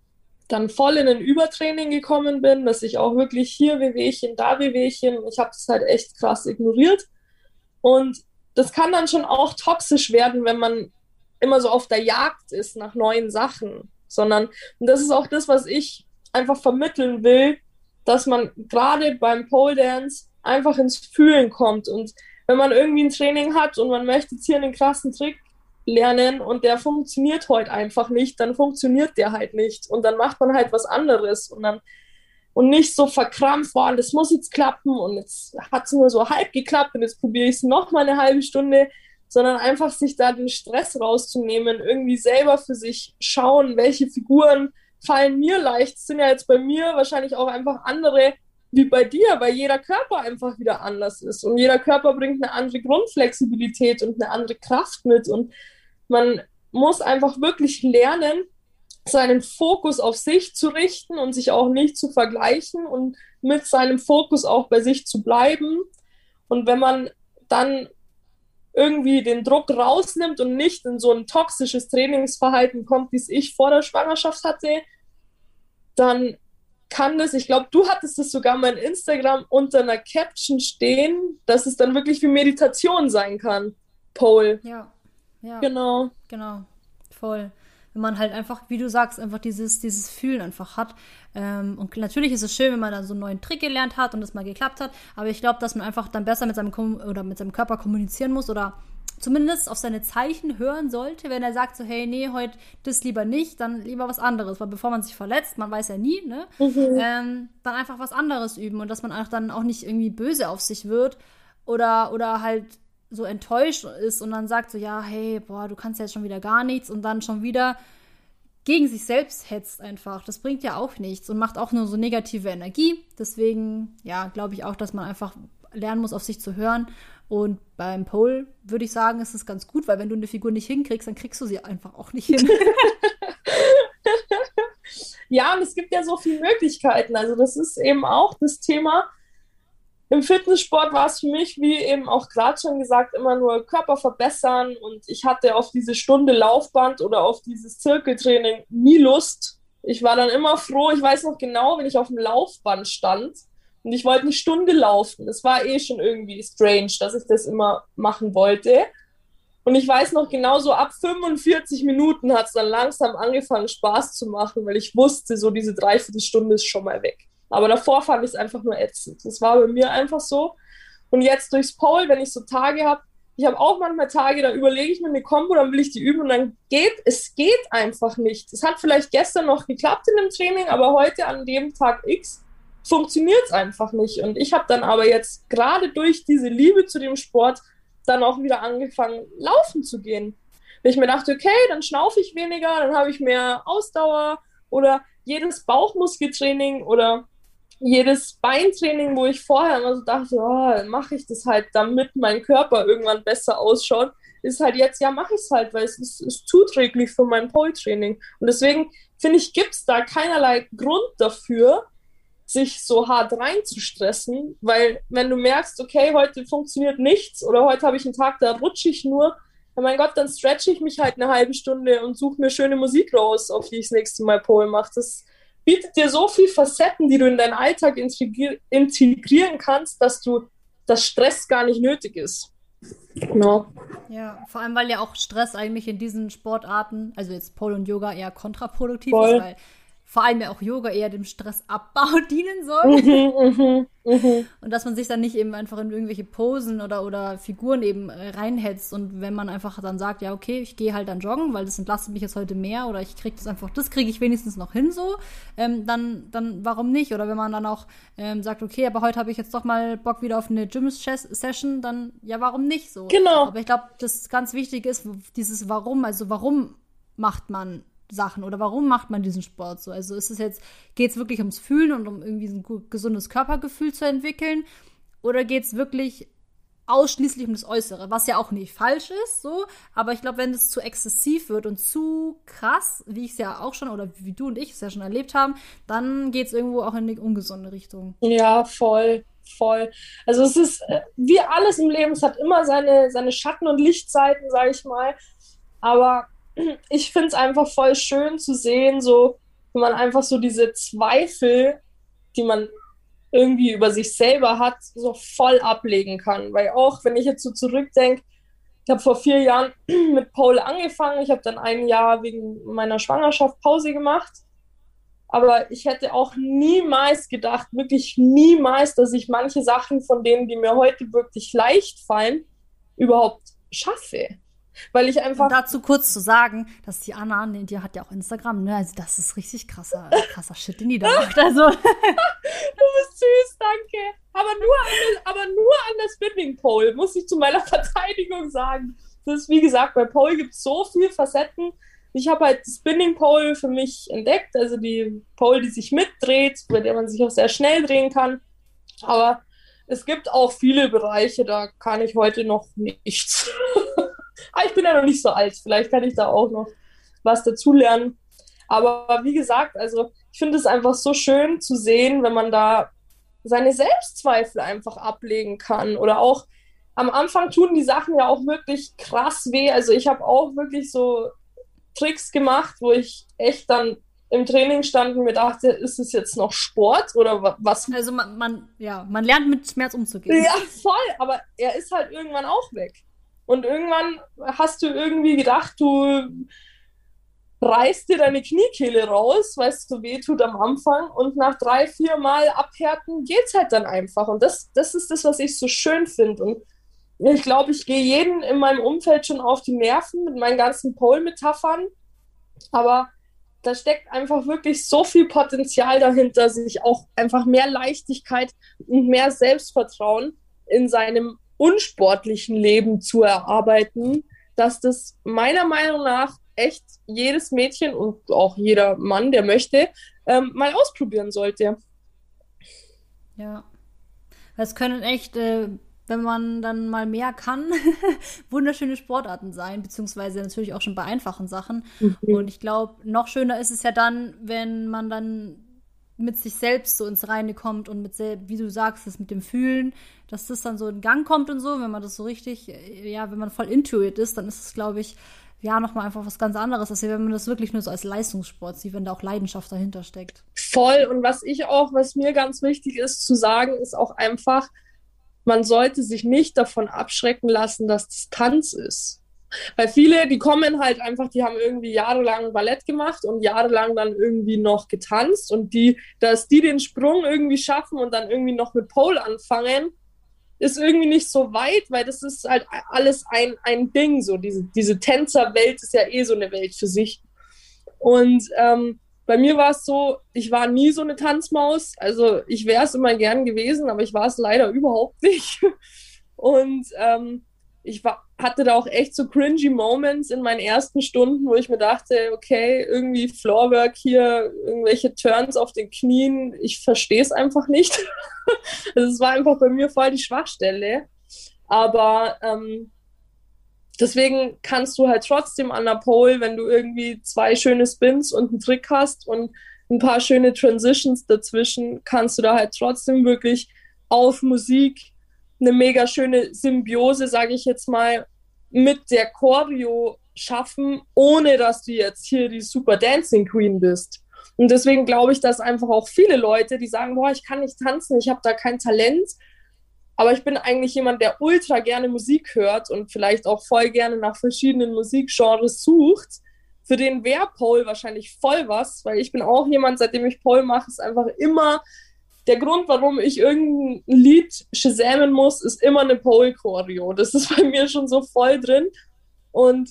dann voll in ein Übertraining gekommen bin, dass ich auch wirklich hier Wehwehchen, da Wehwehchen, ich habe das halt echt krass ignoriert. Und das kann dann schon auch toxisch werden, wenn man immer so auf der Jagd ist nach neuen Sachen, sondern, und das ist auch das, was ich einfach vermitteln will, dass man gerade beim Pole Dance einfach ins Fühlen kommt. Und wenn man irgendwie ein Training hat und man möchte jetzt hier einen krassen Trick lernen und der funktioniert heute einfach nicht, dann funktioniert der halt nicht. Und dann macht man halt was anderes und dann und nicht so verkrampft, boah, das muss jetzt klappen und jetzt hat es nur so halb geklappt und jetzt probiere ich es noch mal eine halbe Stunde, sondern einfach sich da den Stress rauszunehmen, irgendwie selber für sich schauen, welche Figuren fallen mir leicht, sind ja jetzt bei mir wahrscheinlich auch einfach andere wie bei dir, weil jeder Körper einfach wieder anders ist. Und jeder Körper bringt eine andere Grundflexibilität und eine andere Kraft mit. Und man muss einfach wirklich lernen, seinen Fokus auf sich zu richten und sich auch nicht zu vergleichen und mit seinem Fokus auch bei sich zu bleiben. Und wenn man dann irgendwie den Druck rausnimmt und nicht in so ein toxisches Trainingsverhalten kommt, wie es ich vor der Schwangerschaft hatte, dann kann das, ich glaube, du hattest es sogar mal in Instagram unter einer Caption stehen, dass es dann wirklich wie Meditation sein kann. Pole. Ja. Ja. Genau. Genau. Voll wenn man halt einfach, wie du sagst, einfach dieses, dieses Fühlen einfach hat. Ähm, und natürlich ist es schön, wenn man dann so einen neuen Trick gelernt hat und es mal geklappt hat. Aber ich glaube, dass man einfach dann besser mit seinem Kom oder mit seinem Körper kommunizieren muss oder zumindest auf seine Zeichen hören sollte, wenn er sagt so, hey, nee, heute das lieber nicht, dann lieber was anderes, weil bevor man sich verletzt, man weiß ja nie, ne, mhm. ähm, dann einfach was anderes üben und dass man auch dann auch nicht irgendwie böse auf sich wird oder, oder halt so enttäuscht ist und dann sagt so, ja, hey, boah, du kannst ja jetzt schon wieder gar nichts und dann schon wieder gegen sich selbst hetzt einfach. Das bringt ja auch nichts und macht auch nur so negative Energie. Deswegen, ja, glaube ich auch, dass man einfach lernen muss, auf sich zu hören. Und beim Pole würde ich sagen, ist es ganz gut, weil wenn du eine Figur nicht hinkriegst, dann kriegst du sie einfach auch nicht hin. ja, und es gibt ja so viele Möglichkeiten. Also das ist eben auch das Thema, im Fitnesssport war es für mich, wie eben auch gerade schon gesagt, immer nur Körper verbessern und ich hatte auf diese Stunde Laufband oder auf dieses Zirkeltraining nie Lust. Ich war dann immer froh, ich weiß noch genau, wenn ich auf dem Laufband stand und ich wollte eine Stunde laufen. Das war eh schon irgendwie strange, dass ich das immer machen wollte. Und ich weiß noch genau, so ab 45 Minuten hat es dann langsam angefangen, Spaß zu machen, weil ich wusste, so diese Dreiviertelstunde ist schon mal weg. Aber davor fand ich es einfach nur ätzend. Das war bei mir einfach so. Und jetzt durchs Pole, wenn ich so Tage habe, ich habe auch manchmal Tage, da überlege ich mir eine Combo, dann will ich die üben und dann geht, es geht einfach nicht. Es hat vielleicht gestern noch geklappt in dem Training, aber heute an dem Tag X funktioniert es einfach nicht. Und ich habe dann aber jetzt gerade durch diese Liebe zu dem Sport dann auch wieder angefangen, laufen zu gehen. Wenn ich mir dachte, okay, dann schnaufe ich weniger, dann habe ich mehr Ausdauer oder jedes Bauchmuskeltraining oder jedes Beintraining, wo ich vorher immer so dachte, oh, mache ich das halt, damit mein Körper irgendwann besser ausschaut, ist halt jetzt, ja, mache ich es halt, weil es ist, ist zuträglich für mein Pole-Training. Und deswegen finde ich, gibt es da keinerlei Grund dafür, sich so hart reinzustressen, weil wenn du merkst, okay, heute funktioniert nichts oder heute habe ich einen Tag, da rutsche ich nur, ja mein Gott, dann stretche ich mich halt eine halbe Stunde und suche mir schöne Musik raus, auf die ich das nächste Mal Pole mache. Das bietet dir so viele Facetten, die du in deinen Alltag integrieren kannst, dass du das Stress gar nicht nötig ist. No. Ja, vor allem, weil ja auch Stress eigentlich in diesen Sportarten, also jetzt Pole und Yoga eher kontraproduktiv Voll. ist, weil vor allem ja auch Yoga eher dem Stressabbau dienen soll. Mhm, mhm, mhm. Und dass man sich dann nicht eben einfach in irgendwelche Posen oder, oder Figuren eben äh, reinhetzt. Und wenn man einfach dann sagt, ja, okay, ich gehe halt dann joggen, weil das entlastet mich jetzt heute mehr oder ich kriege das einfach, das kriege ich wenigstens noch hin so, ähm, dann, dann warum nicht? Oder wenn man dann auch ähm, sagt, okay, aber heute habe ich jetzt doch mal Bock wieder auf eine Gym-Session, dann ja, warum nicht so? Genau. Aber ich glaube, das ganz wichtig ist, dieses Warum, also warum macht man Sachen oder warum macht man diesen Sport so? Also ist es jetzt, geht es wirklich ums Fühlen und um irgendwie ein gesundes Körpergefühl zu entwickeln? Oder geht es wirklich ausschließlich um das Äußere, was ja auch nicht falsch ist, so, aber ich glaube, wenn es zu exzessiv wird und zu krass, wie ich es ja auch schon oder wie du und ich es ja schon erlebt haben, dann geht es irgendwo auch in die ungesunde Richtung. Ja, voll, voll. Also es ist äh, wie alles im Leben, es hat immer seine, seine Schatten- und Lichtseiten, sage ich mal, aber ich finde es einfach voll schön zu sehen, so, wenn man einfach so diese Zweifel, die man irgendwie über sich selber hat, so voll ablegen kann. Weil auch, wenn ich jetzt so zurückdenke, ich habe vor vier Jahren mit Paul angefangen. Ich habe dann ein Jahr wegen meiner Schwangerschaft Pause gemacht. Aber ich hätte auch niemals gedacht, wirklich niemals, dass ich manche Sachen von denen, die mir heute wirklich leicht fallen, überhaupt schaffe. Weil ich einfach. Und dazu kurz zu sagen, dass die Anna, die hat ja auch Instagram, ne? Also das ist richtig krasser, krasser Shit, den die da macht. Also. du bist süß, danke. Aber nur an, aber nur an der Spinning Pole, muss ich zu meiner Verteidigung sagen. Das ist, wie gesagt, bei Pole gibt es so viele Facetten. Ich habe halt Spinning Pole für mich entdeckt, also die Pole, die sich mitdreht, bei der man sich auch sehr schnell drehen kann. Aber es gibt auch viele Bereiche, da kann ich heute noch nichts. ah, ich bin ja noch nicht so alt, vielleicht kann ich da auch noch was dazulernen. Aber wie gesagt, also ich finde es einfach so schön zu sehen, wenn man da seine Selbstzweifel einfach ablegen kann. Oder auch am Anfang tun die Sachen ja auch wirklich krass weh. Also ich habe auch wirklich so Tricks gemacht, wo ich echt dann im Training stand und mir dachte, ist es jetzt noch Sport oder was? Also man, man, ja, man lernt mit Schmerz umzugehen. Ja, voll, aber er ist halt irgendwann auch weg. Und irgendwann hast du irgendwie gedacht, du reißt dir deine Kniekehle raus, weil es so weh tut am Anfang. Und nach drei, vier Mal abhärten geht es halt dann einfach. Und das, das ist das, was ich so schön finde. Und ich glaube, ich gehe jeden in meinem Umfeld schon auf die Nerven mit meinen ganzen Pole-Metaphern. Aber da steckt einfach wirklich so viel Potenzial dahinter, sich auch einfach mehr Leichtigkeit und mehr Selbstvertrauen in seinem unsportlichen Leben zu erarbeiten, dass das meiner Meinung nach echt jedes Mädchen und auch jeder Mann, der möchte, ähm, mal ausprobieren sollte. Ja. Es können echt, äh, wenn man dann mal mehr kann, wunderschöne Sportarten sein, beziehungsweise natürlich auch schon bei einfachen Sachen. Mhm. Und ich glaube, noch schöner ist es ja dann, wenn man dann mit sich selbst so ins Reine kommt und mit, wie du sagst, das mit dem Fühlen, dass das dann so in Gang kommt und so, wenn man das so richtig, ja, wenn man voll intuit ist, dann ist es, glaube ich, ja, nochmal einfach was ganz anderes, als wenn man das wirklich nur so als Leistungssport sieht, wenn da auch Leidenschaft dahinter steckt. Voll. Und was ich auch, was mir ganz wichtig ist zu sagen, ist auch einfach, man sollte sich nicht davon abschrecken lassen, dass es Tanz ist. Weil viele, die kommen halt einfach, die haben irgendwie jahrelang Ballett gemacht und jahrelang dann irgendwie noch getanzt und die, dass die den Sprung irgendwie schaffen und dann irgendwie noch mit Pole anfangen, ist irgendwie nicht so weit, weil das ist halt alles ein, ein Ding. So, diese, diese Tänzerwelt ist ja eh so eine Welt für sich. Und ähm, bei mir war es so, ich war nie so eine Tanzmaus. Also ich wäre es immer gern gewesen, aber ich war es leider überhaupt nicht. Und ähm, ich war, hatte da auch echt so cringy Moments in meinen ersten Stunden, wo ich mir dachte, okay, irgendwie Floorwork hier, irgendwelche Turns auf den Knien, ich verstehe es einfach nicht. also es war einfach bei mir voll die Schwachstelle. Aber ähm, deswegen kannst du halt trotzdem an der Pole, wenn du irgendwie zwei schöne Spins und einen Trick hast und ein paar schöne Transitions dazwischen, kannst du da halt trotzdem wirklich auf Musik eine mega schöne Symbiose, sage ich jetzt mal, mit der Choreo schaffen, ohne dass du jetzt hier die Super Dancing Queen bist. Und deswegen glaube ich, dass einfach auch viele Leute, die sagen, boah, ich kann nicht tanzen, ich habe da kein Talent, aber ich bin eigentlich jemand, der ultra gerne Musik hört und vielleicht auch voll gerne nach verschiedenen Musikgenres sucht. Für den wäre Paul wahrscheinlich voll was, weil ich bin auch jemand, seitdem ich Paul mache, ist einfach immer der Grund, warum ich irgendein Lied shazamen muss, ist immer eine Pole-Choreo. Das ist bei mir schon so voll drin. Und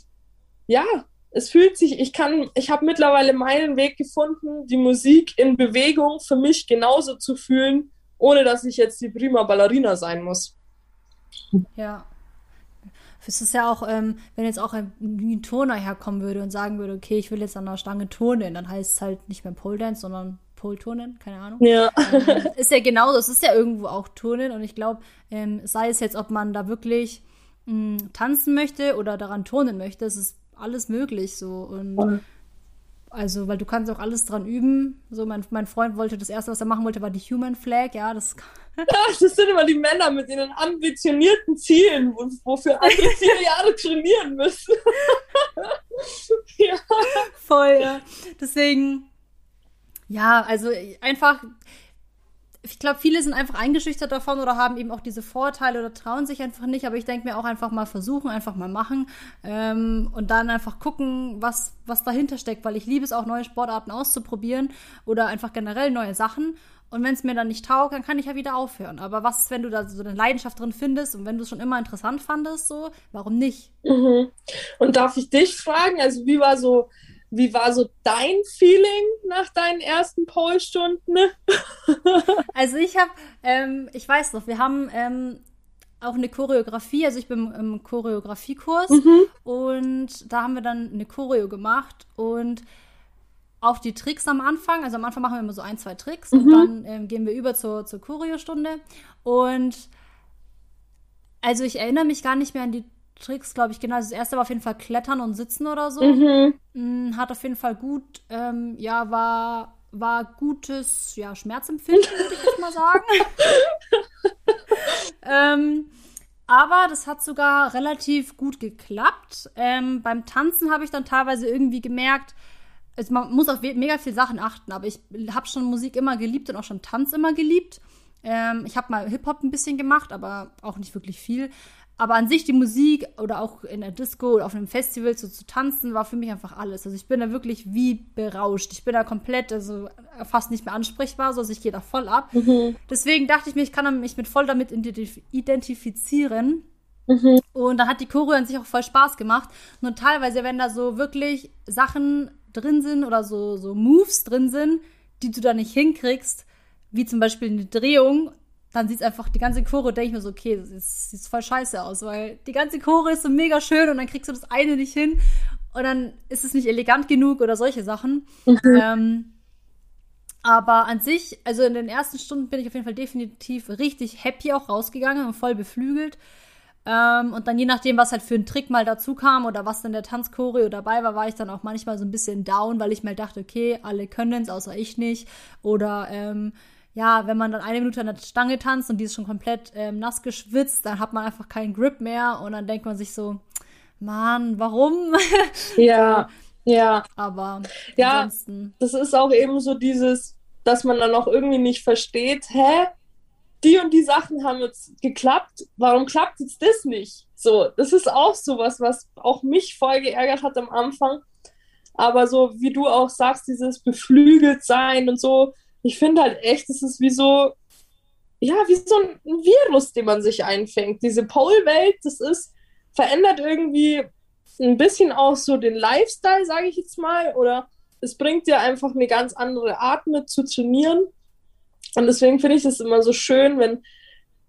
ja, es fühlt sich, ich kann, ich habe mittlerweile meinen Weg gefunden, die Musik in Bewegung für mich genauso zu fühlen, ohne dass ich jetzt die prima Ballerina sein muss. Ja. Es ist ja auch, ähm, wenn jetzt auch ein, ein Turner herkommen würde und sagen würde, okay, ich will jetzt an der Stange turnen, dann heißt es halt nicht mehr Pole Dance, sondern Pole Turnen, keine Ahnung. Ja. Ähm, ist ja genauso, es ist ja irgendwo auch Turnen und ich glaube, ähm, sei es jetzt, ob man da wirklich mh, tanzen möchte oder daran turnen möchte, es ist alles möglich so und Voll. also, weil du kannst auch alles dran üben. So, mein, mein Freund wollte, das erste, was er machen wollte, war die Human Flag. Ja, das Das sind immer die Männer mit ihren ambitionierten Zielen, wo- wofür andere vier Jahre trainieren müssen. ja. voll, ja. Deswegen, ja, also einfach, ich glaube, viele sind einfach eingeschüchtert davon oder haben eben auch diese Vorteile oder trauen sich einfach nicht. Aber ich denke mir auch einfach mal versuchen, einfach mal machen ähm, und dann einfach gucken, was, was dahinter steckt, weil ich liebe es auch, neue Sportarten auszuprobieren oder einfach generell neue Sachen. Und wenn es mir dann nicht taugt, dann kann ich ja wieder aufhören. Aber was, wenn du da so eine Leidenschaft drin findest und wenn du es schon immer interessant fandest, so, warum nicht? Mhm. Und darf ich dich fragen, also wie war so, wie war so dein Feeling nach deinen ersten Pole-Stunden? Also ich habe, ähm, ich weiß noch, wir haben ähm, auch eine Choreografie, also ich bin im Choreografiekurs und da haben wir dann eine Choreo gemacht und auch die Tricks am Anfang, also am Anfang machen wir immer so ein, zwei Tricks und dann ähm, gehen wir über zur, zur Choreostunde und also ich erinnere mich gar nicht mehr an die Tricks, glaube ich, genau. Also das erste war auf jeden Fall Klettern und Sitzen oder so. Mhm. Mm, Hat auf jeden Fall gut, ähm, ja, war, war gutes, ja, Schmerzempfinden, würde ich jetzt mal sagen. ähm, aber das hat sogar relativ gut geklappt. Ähm, beim Tanzen habe ich dann teilweise irgendwie gemerkt, also man muss auf mega viele Sachen achten, aber ich habe schon Musik immer geliebt und auch schon Tanz immer geliebt. Ähm, ich habe mal Hip-Hop ein bisschen gemacht, aber auch nicht wirklich viel. Aber an sich die Musik oder auch in der Disco oder auf einem Festival so zu tanzen, war für mich einfach alles. Also ich bin da wirklich wie berauscht. Ich bin da komplett, also fast nicht mehr ansprechbar, so also ich gehe da voll ab. Deswegen dachte ich mir, ich kann mich mit voll damit identif identifizieren. Und dann hat die Choreo an sich auch voll Spaß gemacht. Nur teilweise, wenn da so wirklich Sachen drin sind oder so, so Moves drin sind, die du da nicht hinkriegst, wie zum Beispiel eine Drehung, dann sieht es einfach die ganze Chore, denke ich mir so, okay, das sieht voll scheiße aus, weil die ganze Chore ist so mega schön und dann kriegst du das eine nicht hin und dann ist es nicht elegant genug oder solche Sachen. Ähm, aber an sich, also in den ersten Stunden bin ich auf jeden Fall definitiv richtig happy auch rausgegangen und voll beflügelt. Ähm, und dann je nachdem, was halt für ein Trick mal dazu kam oder was dann der Tanzchoreo dabei war, war ich dann auch manchmal so ein bisschen down, weil ich mir dachte, okay, alle können es, außer ich nicht. Oder ähm, ja, wenn man dann eine Minute an der Stange tanzt und die ist schon komplett ähm, nass geschwitzt, dann hat man einfach keinen Grip mehr und dann denkt man sich so, Mann, warum? Ja, ja. Aber Ja. ansonsten. Das ist auch eben so dieses, dass man dann auch irgendwie nicht versteht, hä? Die und die Sachen haben jetzt geklappt, warum klappt jetzt das nicht? So, das ist auch sowas, was auch mich voll geärgert hat am Anfang. Aber so, wie du auch sagst, dieses beflügelt sein und so, ich finde halt echt, es ist wie so, ja, wie so ein Virus, den man sich einfängt. Diese Pole-Welt, das ist, verändert irgendwie ein bisschen auch so den Lifestyle, sage ich jetzt mal, oder es bringt dir einfach eine ganz andere Art mit zu trainieren. Und deswegen finde ich das immer so schön, wenn,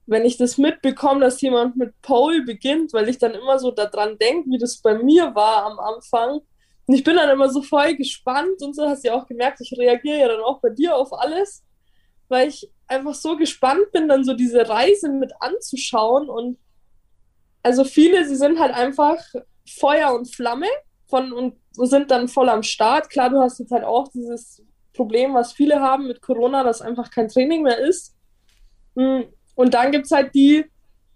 wenn ich das mitbekomme, dass jemand mit Pole beginnt, weil ich dann immer so daran denke, wie das bei mir war am Anfang. Und ich bin dann immer so voll gespannt und so, hast du ja auch gemerkt, ich reagiere ja dann auch bei dir auf alles, weil ich einfach so gespannt bin, dann so diese Reise mit anzuschauen. Und also viele, sie sind halt einfach Feuer und Flamme von und sind dann voll am Start. Klar, du hast jetzt halt auch dieses Problem, was viele haben mit Corona, dass einfach kein Training mehr ist. Mm, Und dann gibt es halt die,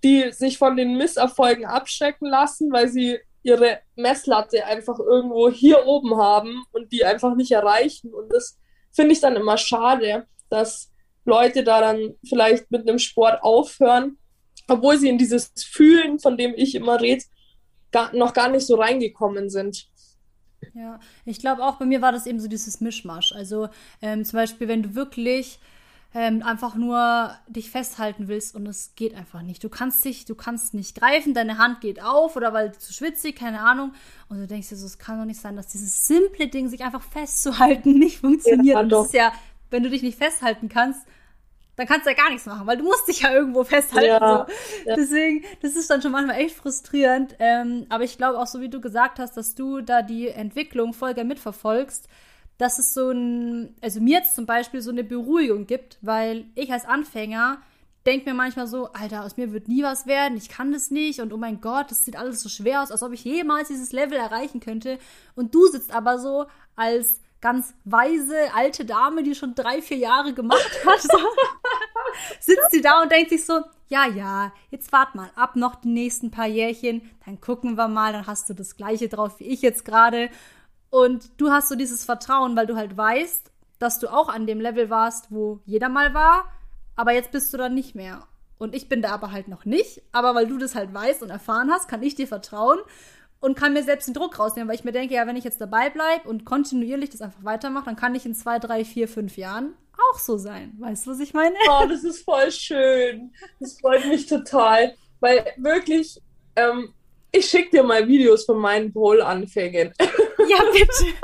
die sich von den Misserfolgen abschrecken lassen, weil sie ihre Messlatte einfach irgendwo hier oben haben und die einfach nicht erreichen. Und das finde ich dann immer schade, dass Leute da dann vielleicht mit einem Sport aufhören, obwohl sie in dieses Fühlen, von dem ich immer rede, gar, noch gar nicht so reingekommen sind. Ja, ich glaube auch bei mir war das eben so dieses Mischmasch. Also ähm, zum Beispiel, wenn du wirklich ähm, einfach nur dich festhalten willst und es geht einfach nicht. Du kannst dich, du kannst nicht greifen, deine Hand geht auf oder weil du zu schwitzig, keine Ahnung. Und du denkst dir so, es kann doch nicht sein, dass dieses simple Ding, sich einfach festzuhalten, nicht funktioniert. Ja, und das ist ja, wenn du dich nicht festhalten kannst, dann kannst du ja gar nichts machen, weil du musst dich ja irgendwo festhalten. Ja, so. ja. Deswegen, das ist dann schon manchmal echt frustrierend. Ähm, aber ich glaube auch, so wie du gesagt hast, dass du da die Entwicklung voll gerne mitverfolgst, dass es so ein, also mir jetzt zum Beispiel so eine Beruhigung gibt, weil ich als Anfänger denke mir manchmal so, Alter, aus mir wird nie was werden, ich kann das nicht und oh mein Gott, das sieht alles so schwer aus, als ob ich jemals dieses Level erreichen könnte. Und du sitzt aber so als ganz weise alte Dame, die schon drei, vier Jahre gemacht hat, so, sitzt sie da und denkt sich so, ja, ja, jetzt wart mal ab noch die nächsten paar Jährchen, dann gucken wir mal, dann hast du das gleiche drauf wie ich jetzt gerade. Und du hast so dieses Vertrauen, weil du halt weißt, dass du auch an dem Level warst, wo jeder mal war, aber jetzt bist du dann nicht mehr. Und ich bin da aber halt noch nicht, aber weil du das halt weißt und erfahren hast, kann ich dir vertrauen und kann mir selbst den Druck rausnehmen, weil ich mir denke, ja, wenn ich jetzt dabei bleibe und kontinuierlich das einfach weitermache, dann kann ich in zwei, drei, vier, fünf Jahren auch so sein. Weißt du, was ich meine? Oh, das ist voll schön. Das freut mich total. Weil wirklich, ähm, ich schicke dir mal Videos von meinen Bowl-Anfängen. Ja, bitte.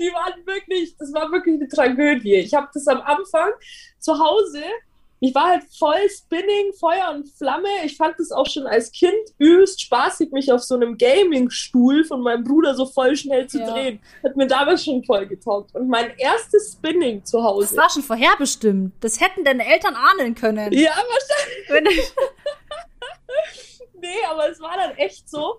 Die waren wirklich, das war wirklich eine Tragödie. Ich habe das am Anfang zu Hause ich war halt voll Spinning, Feuer und Flamme. Ich fand das auch schon als Kind übelst spaßig, mich auf so einem Gaming-Stuhl von meinem Bruder so voll schnell zu ja. drehen. Hat mir damals schon voll getaugt. Und mein erstes Spinning zu Hause. Das war schon vorherbestimmt. Das hätten deine Eltern ahnen können. Ja, wahrscheinlich. nee, aber es war dann echt so,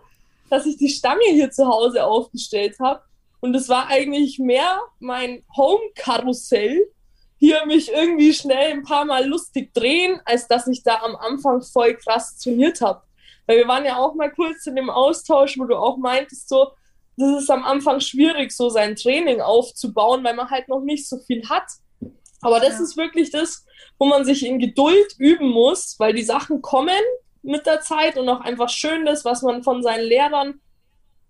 dass ich die Stange hier zu Hause aufgestellt habe. Und es war eigentlich mehr mein Home-Karussell hier mich irgendwie schnell ein paar Mal lustig drehen, als dass ich da am Anfang voll krass trainiert habe. Weil wir waren ja auch mal kurz in dem Austausch, wo du auch meintest, so, das ist am Anfang schwierig, so sein Training aufzubauen, weil man halt noch nicht so viel hat. Aber das ja. ist wirklich das, wo man sich in Geduld üben muss, weil die Sachen kommen mit der Zeit und auch einfach schön ist, was man von seinen Lehrern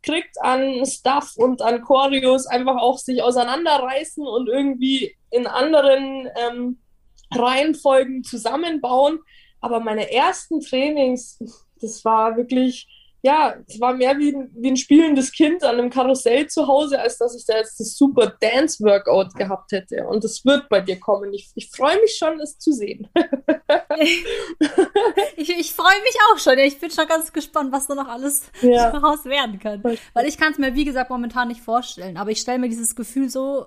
kriegt an Stuff und an Choreos, einfach auch sich auseinanderreißen und irgendwie in anderen ähm, Reihenfolgen zusammenbauen. Aber meine ersten Trainings, das war wirklich ja, es war mehr wie ein, wie ein spielendes Kind an einem Karussell zu Hause, als dass ich da jetzt das super Dance-Workout gehabt hätte. Und das wird bei dir kommen. Ich, ich freue mich schon, es zu sehen. ich ich freue mich auch schon. Ich bin schon ganz gespannt, was da noch alles ja. daraus werden kann. Weil ich kann es mir, wie gesagt, momentan nicht vorstellen. Aber ich stelle mir dieses Gefühl so,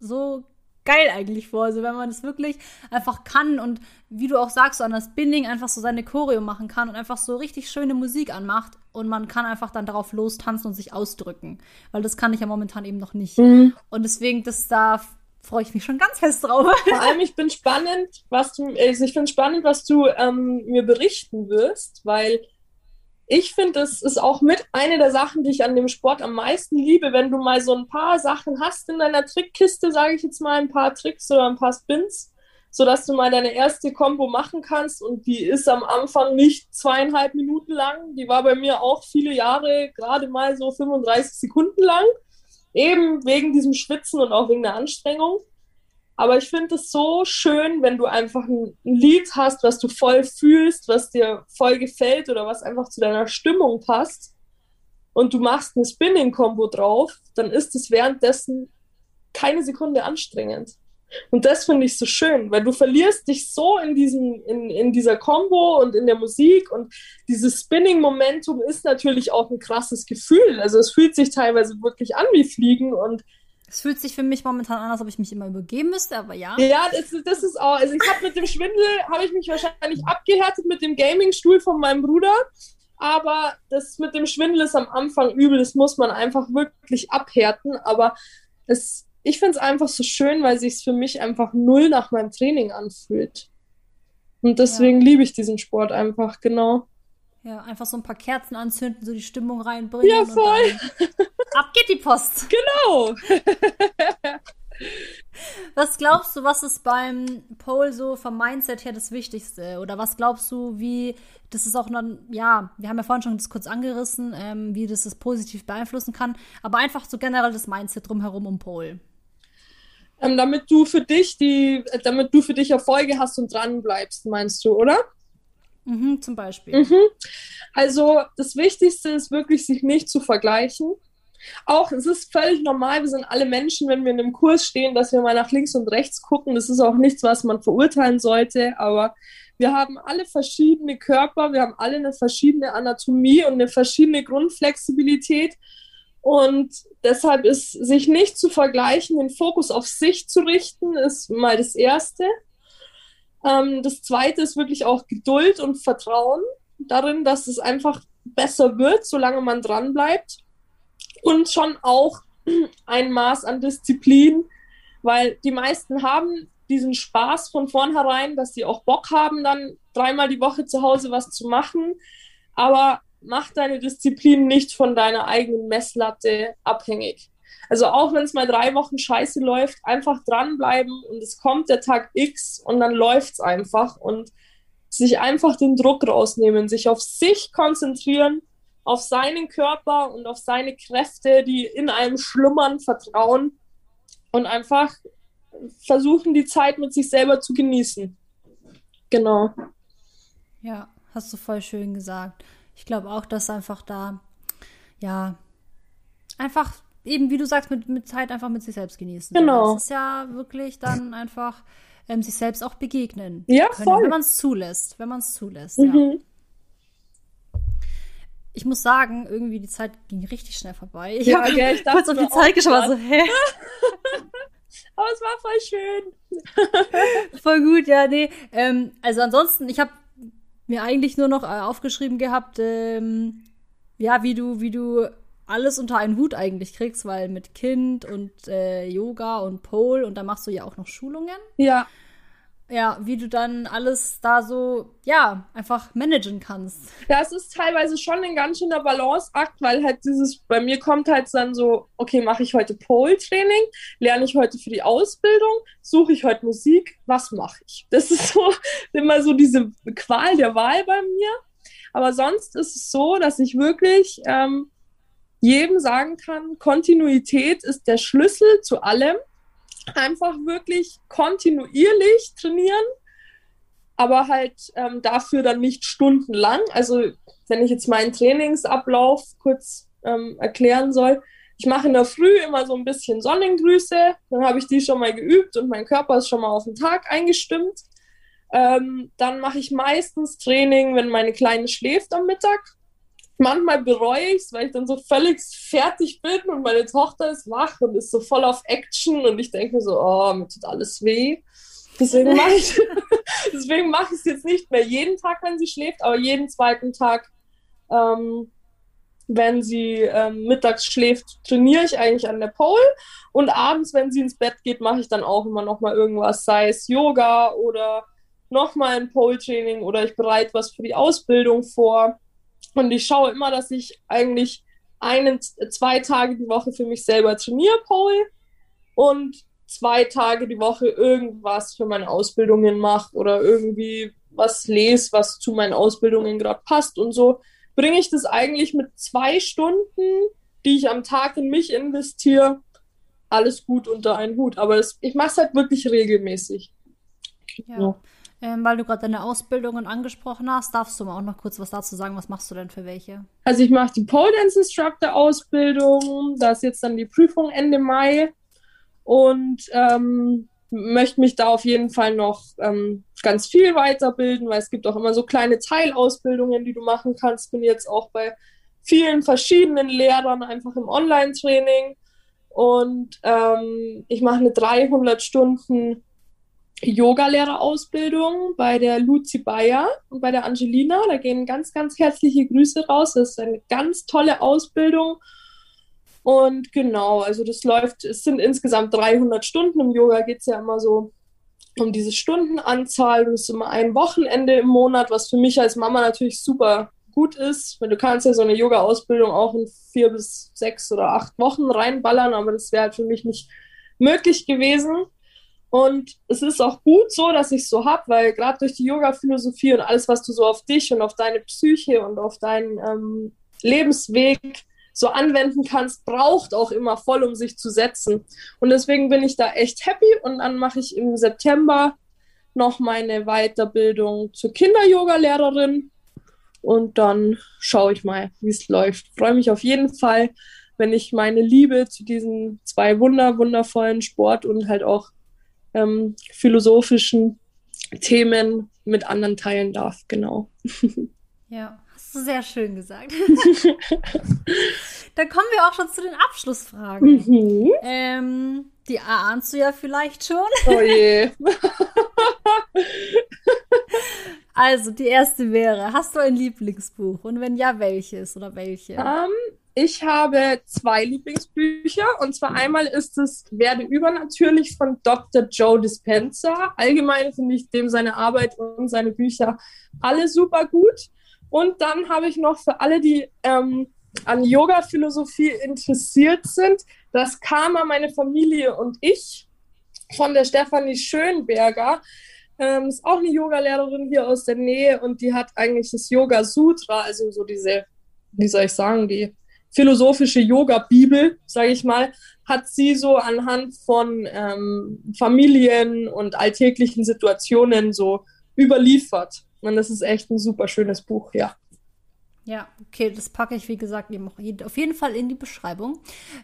so geil eigentlich vor. Also wenn man das wirklich einfach kann und wie du auch sagst, so an das Binding einfach so seine Choreo machen kann und einfach so richtig schöne Musik anmacht und man kann einfach dann darauf lostanzen und sich ausdrücken. Weil das kann ich ja momentan eben noch nicht. Mhm. Und deswegen, das da freue ich mich schon ganz fest drauf. Vor allem, ich bin spannend, was du, also ich finde spannend, was du ähm, mir berichten wirst, weil ich finde, das ist auch mit eine der Sachen, die ich an dem Sport am meisten liebe, wenn du mal so ein paar Sachen hast in deiner Trickkiste, sage ich jetzt mal, ein paar Tricks oder ein paar Spins, sodass du mal deine erste Combo machen kannst. Und die ist am Anfang nicht zweieinhalb Minuten lang, die war bei mir auch viele Jahre gerade mal so 35 Sekunden lang, eben wegen diesem Schwitzen und auch wegen der Anstrengung. Aber ich finde es so schön, wenn du einfach ein, Lied hast, was du voll fühlst, was dir voll gefällt oder was einfach zu deiner Stimmung passt und du machst ein Spinning-Kombo drauf, dann ist es währenddessen keine Sekunde anstrengend. Und das finde ich so schön, weil du verlierst dich so in, diesem, in, in dieser Combo und in der Musik und dieses Spinning-Momentum ist natürlich auch ein krasses Gefühl. Also es fühlt sich teilweise wirklich an wie Fliegen und es fühlt sich für mich momentan an, als ob ich mich immer übergeben müsste, aber ja. Ja, das, das ist auch. Also ich habe mit dem Schwindel habe ich mich wahrscheinlich abgehärtet mit dem Gaming-Stuhl von meinem Bruder. Aber das mit dem Schwindel ist am Anfang übel. Das muss man einfach wirklich abhärten. Aber es, ich finde es einfach so schön, weil sich für mich einfach null nach meinem Training anfühlt. Und deswegen ja. liebe ich diesen Sport einfach, genau. Ja, einfach so ein paar Kerzen anzünden, so die Stimmung reinbringen. Ja, voll. ab geht die Post. Genau. was glaubst du, was ist beim Pole so vom Mindset her das Wichtigste? Oder was glaubst du, wie das ist auch noch, ja, wir haben ja vorhin schon das kurz angerissen, ähm, wie das das positiv beeinflussen kann, aber einfach so generell das Mindset drumherum um Pole. Ähm, damit du für dich die, damit du für dich Erfolge hast und dran bleibst, meinst du, oder? Mhm, zum Beispiel. Mhm. Also das Wichtigste ist wirklich, sich nicht zu vergleichen. Auch, es ist völlig normal, wir sind alle Menschen, wenn wir in einem Kurs stehen, dass wir mal nach links und rechts gucken. Das ist auch nichts, was man verurteilen sollte, aber wir haben alle verschiedene Körper, wir haben alle eine verschiedene Anatomie und eine verschiedene Grundflexibilität. Und deshalb ist sich nicht zu vergleichen, den Fokus auf sich zu richten, ist mal das Erste. Ähm, das Zweite ist wirklich auch Geduld und Vertrauen darin, dass es einfach besser wird, solange man dran bleibt. Und schon auch ein Maß an Disziplin, weil die meisten haben diesen Spaß von vornherein, dass sie auch Bock haben, dann dreimal die Woche zu Hause was zu machen. Aber mach deine Disziplin nicht von deiner eigenen Messlatte abhängig. Also auch wenn es mal drei Wochen scheiße läuft, einfach dranbleiben und es kommt der Tag X und dann läuft es einfach und sich einfach den Druck rausnehmen, sich auf sich konzentrieren, auf seinen Körper und auf seine Kräfte, die in einem schlummern, vertrauen und einfach versuchen, die Zeit mit sich selber zu genießen. Genau. Ja, hast du voll schön gesagt. Ich glaube auch, dass einfach da, ja, einfach eben, wie du sagst, mit, mit Zeit einfach mit sich selbst genießen. Genau. Das ist ja wirklich dann einfach ähm, sich selbst auch begegnen. Ja, können, voll. Wenn man es zulässt. Wenn man es zulässt, mhm. ja. Ich muss sagen, irgendwie die Zeit ging richtig schnell vorbei. Ich ja, habe ja, ich kurz auf die Zeit geschaut, so, hä? Aber es war voll schön. voll gut, ja, nee. Ähm, also ansonsten, ich habe mir eigentlich nur noch äh, aufgeschrieben gehabt, ähm, ja, wie du, wie du alles unter einen Hut eigentlich kriegst, weil mit Kind und äh, Yoga und Pole und da machst du ja auch noch Schulungen. Ja. Ja, wie du dann alles da so, ja, einfach managen kannst. Ja, es ist teilweise schon ein ganz schöner Balanceakt, weil halt dieses, bei mir kommt halt dann so, okay, mache ich heute Pole-Training, lerne ich heute für die Ausbildung, suche ich heute Musik, was mache ich? Das ist so immer so diese Qual der Wahl bei mir. Aber sonst ist es so, dass ich wirklich ähm, jedem sagen kann, Kontinuität ist der Schlüssel zu allem einfach wirklich kontinuierlich trainieren, aber halt ähm, dafür dann nicht stundenlang. Also wenn ich jetzt meinen Trainingsablauf kurz ähm, erklären soll, ich mache in der Früh immer so ein bisschen Sonnengrüße, dann habe ich die schon mal geübt und mein Körper ist schon mal auf den Tag eingestimmt. Ähm, dann mache ich meistens Training, wenn meine Kleine schläft am Mittag manchmal bereue ich es, weil ich dann so völlig fertig bin und meine Tochter ist wach und ist so voll auf Action und ich denke so, oh, mir tut alles weh. Deswegen mache ich deswegen mache ich es jetzt nicht mehr jeden Tag, wenn sie schläft, aber jeden zweiten Tag, ähm, wenn sie ähm, mittags schläft, trainiere ich eigentlich an der Pole und abends, wenn sie ins Bett geht, mache ich dann auch immer noch mal irgendwas, sei es Yoga oder noch mal ein Pole-Training oder ich bereite was für die Ausbildung vor. Und ich schaue immer, dass ich eigentlich einen, zwei Tage die Woche für mich selber trainiere, Paul, und zwei Tage die Woche irgendwas für meine Ausbildungen mache oder irgendwie was lese, was zu meinen Ausbildungen gerade passt. Und so bringe ich das eigentlich mit zwei Stunden, die ich am Tag in mich investiere, alles gut unter einen Hut. Aber das, ich mache es halt wirklich regelmäßig. Ja. ja. Ähm, weil du gerade deine Ausbildungen angesprochen hast, darfst du mal auch noch kurz was dazu sagen? Was machst du denn für welche? Also ich mache die Pole Dance Instructor Ausbildung. Da ist jetzt dann die Prüfung Ende Mai und ähm, möchte mich da auf jeden Fall noch ähm, ganz viel weiterbilden, weil es gibt auch immer so kleine Teilausbildungen, die du machen kannst. Bin jetzt auch bei vielen verschiedenen Lehrern einfach im Online-Training und ähm, ich mache eine 300 Stunden Yogalehrerausbildung bei der Luzi Bayer und bei der Angelina. Da gehen ganz, ganz herzliche Grüße raus. Das ist eine ganz tolle Ausbildung. Und genau, also das läuft, es sind insgesamt 300 Stunden. Im Yoga geht es ja immer so um diese Stundenanzahl. Das ist immer ein Wochenende im Monat, was für mich als Mama natürlich super gut ist. Du kannst ja so eine Yoga-Ausbildung auch in vier bis sechs oder acht Wochen reinballern, aber das wäre halt für mich nicht möglich gewesen. Und es ist auch gut so, dass ich es so habe, weil gerade durch die Yoga-Philosophie und alles, was du so auf dich und auf deine Psyche und auf deinen ähm, Lebensweg so anwenden kannst, braucht auch immer voll, um sich zu setzen. Und deswegen bin ich da echt happy und dann mache ich im September noch meine Weiterbildung zur Kinder-Yoga-Lehrerin und dann schaue ich mal, wie es läuft. Freue mich auf jeden Fall, wenn ich meine Liebe zu diesen zwei wunder, wundervollen Sport und halt auch ähm, philosophischen Themen mit anderen teilen darf. Genau. Ja, hast du sehr schön gesagt. Dann kommen wir auch schon zu den Abschlussfragen. Mhm. Ähm, die ahnst du ja vielleicht schon. Oh je. also, die erste wäre, hast du ein Lieblingsbuch? Und wenn ja, welches oder welche? Um, ich habe zwei Lieblingsbücher. Und zwar einmal ist es Werde übernatürlich von Dr. Joe Dispenza. Allgemein finde ich dem seine Arbeit und seine Bücher alle super gut. Und dann habe ich noch für alle, die ähm, an Yoga-Philosophie interessiert sind, das Karma, meine Familie und ich von der Stefanie Schönberger. Ähm, ist auch eine Yogalehrerin hier aus der Nähe und die hat eigentlich das Yoga Sutra, also so diese, wie soll ich sagen, die philosophische Yoga-Bibel, sage ich mal, hat sie so anhand von ähm, Familien und alltäglichen Situationen so überliefert. Und das ist echt ein super schönes Buch, ja. Ja, okay, das packe ich, wie gesagt, eben auch auf jeden Fall in die Beschreibung.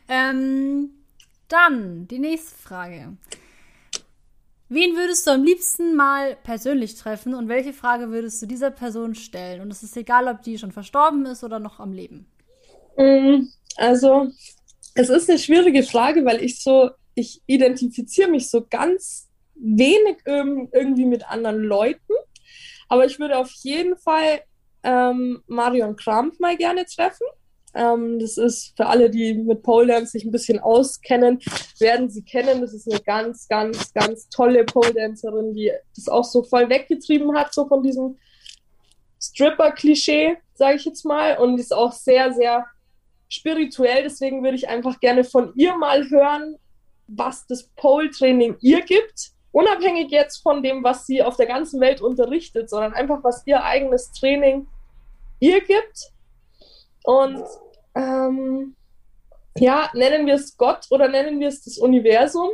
Ähm, dann die nächste Frage. Wen würdest du am liebsten mal persönlich treffen und welche Frage würdest du dieser Person stellen? Und es ist egal, ob die schon verstorben ist oder noch am Leben. Mm, also, es ist eine schwierige Frage, weil ich so, ich identifiziere mich so ganz wenig irgendwie mit anderen Leuten. Aber ich würde auf jeden Fall ähm, Marion Kramp mal gerne treffen. Ähm, das ist für alle, die mit Pole Dance sich ein bisschen auskennen, werden sie kennen. Das ist eine ganz, ganz, ganz tolle Pole Dancerin, die das auch so voll weggetrieben hat, so von diesem Stripper-Klischee, sage ich jetzt mal. Und ist auch sehr, sehr spirituell. Deswegen würde ich einfach gerne von ihr mal hören, was das Pole-Training ihr gibt unabhängig jetzt von dem, was sie auf der ganzen Welt unterrichtet, sondern einfach, was ihr eigenes Training ihr gibt. Und ähm, ja, nennen wir es Gott oder nennen wir es das Universum.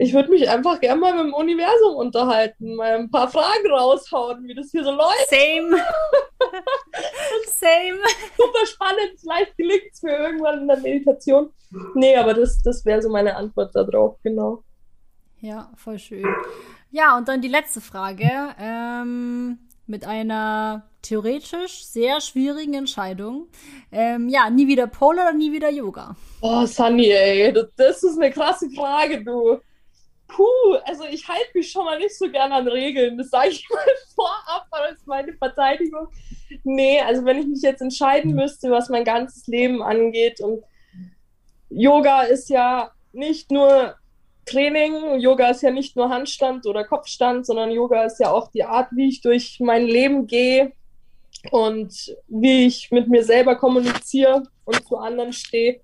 Ich würde mich einfach gerne mal mit dem Universum unterhalten, mal ein paar Fragen raushauen, wie das hier so läuft. Same. Same. Super spannend. Vielleicht gelingt es mir irgendwann in der Meditation. Nee, aber das, das wäre so meine Antwort darauf, genau. Ja, voll schön. Ja, und dann die letzte Frage. Ähm, mit einer theoretisch sehr schwierigen Entscheidung. Ähm, ja, nie wieder Pole oder nie wieder Yoga? Oh, Sunny, ey, das, das ist eine krasse Frage, du. Puh, also ich halte mich schon mal nicht so gern an Regeln. Das sage ich mal vorab, aber das ist meine Verteidigung. Nee, also wenn ich mich jetzt entscheiden müsste, was mein ganzes Leben angeht und Yoga ist ja nicht nur Training. Yoga ist ja nicht nur Handstand oder Kopfstand, sondern Yoga ist ja auch die Art, wie ich durch mein Leben gehe und wie ich mit mir selber kommuniziere und zu anderen stehe.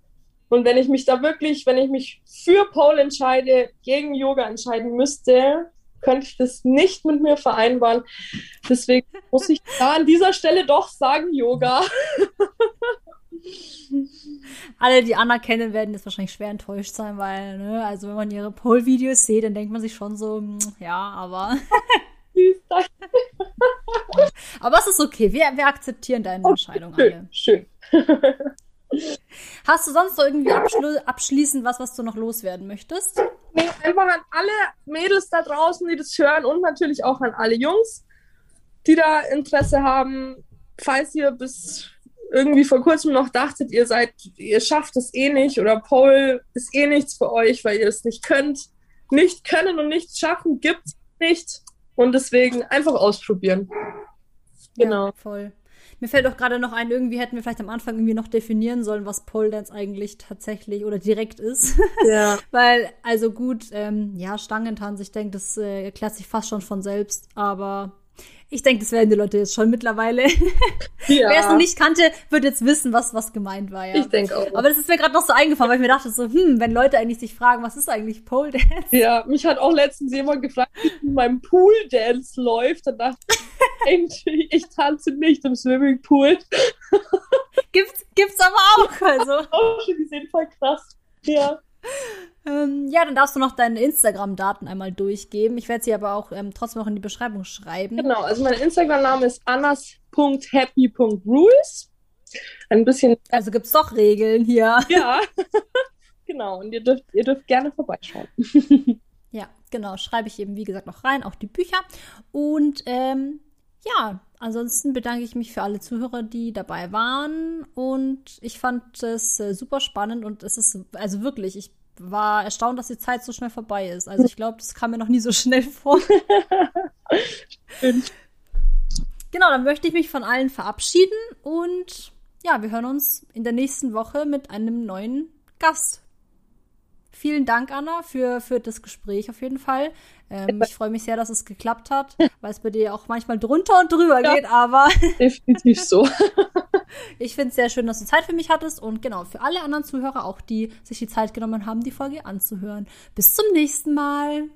Und wenn ich mich da wirklich, wenn ich mich für Pole entscheide, gegen Yoga entscheiden müsste, könnte ich das nicht mit mir vereinbaren. Deswegen muss ich da an dieser Stelle doch sagen, Yoga. Alle, die Anna kennen, werden jetzt wahrscheinlich schwer enttäuscht sein, weil, ne, also wenn man ihre Pole-Videos sieht, dann denkt man sich schon so, hm, ja, aber. aber es ist okay, wir, wir akzeptieren deine Entscheidung, schön, alle. Schön. Hast du sonst noch irgendwie abschli abschließend was, was du noch loswerden möchtest? Nee, einfach an alle Mädels da draußen, die das hören und natürlich auch an alle Jungs, die da Interesse haben. Falls ihr bis irgendwie vor kurzem noch dachtet, ihr seid, ihr schafft es eh nicht oder Paul ist eh nichts für euch, weil ihr es nicht könnt. Nicht können und nichts schaffen gibt es nicht. Und deswegen einfach ausprobieren. Genau. Ja, voll. Mir fällt auch gerade noch ein, irgendwie hätten wir vielleicht am Anfang irgendwie noch definieren sollen, was Pole Dance eigentlich tatsächlich oder direkt ist. Ja. Weil, also gut, ähm, ja, Stangentanz, ich denke, das äh, erklärt sich fast schon von selbst, aber ich denke, das werden die Leute jetzt schon mittlerweile. Ja. Wer es noch nicht kannte, wird jetzt wissen, was, was gemeint war, ja. Ich denke auch. Aber das ist mir gerade noch so eingefallen, weil ich mir dachte so, hm, wenn Leute eigentlich sich fragen, was ist eigentlich Pole Dance? Ja, mich hat auch letztens jemand gefragt, wie mein Pool Dance läuft. Dann dachte ich, ich tanze nicht im Swimmingpool. gibt's, gibt's aber auch, also. auch schon gesehen, voll krass. Ja. Ähm, ja, dann darfst du noch deine Instagram-Daten einmal durchgeben. Ich werde sie aber auch ähm, trotzdem noch in die Beschreibung schreiben. Genau, also mein Instagram-Name ist annas.happy.rules. ein bisschen. Also gibt es doch Regeln hier. Ja, genau. Und ihr dürft, ihr dürft gerne vorbeischauen. ja, genau. Schreibe ich eben, wie gesagt, noch rein, auch die Bücher. Und ähm, ja, ansonsten bedanke ich mich für alle Zuhörer, die dabei waren. Und ich fand es äh, super spannend und es ist, also wirklich, ich war erstaunt, dass die Zeit so schnell vorbei ist. Also ich glaube, das kam mir noch nie so schnell vor. genau, dann möchte ich mich von allen verabschieden und ja, wir hören uns in der nächsten Woche mit einem neuen Gast. Vielen Dank, Anna, für, für das Gespräch auf jeden Fall. Ähm, ich freue mich sehr, dass es geklappt hat, weil es bei dir auch manchmal drunter und drüber ja, geht, aber. definitiv so. ich finde es sehr schön, dass du Zeit für mich hattest und genau, für alle anderen Zuhörer auch, die sich die Zeit genommen haben, die Folge anzuhören. Bis zum nächsten Mal.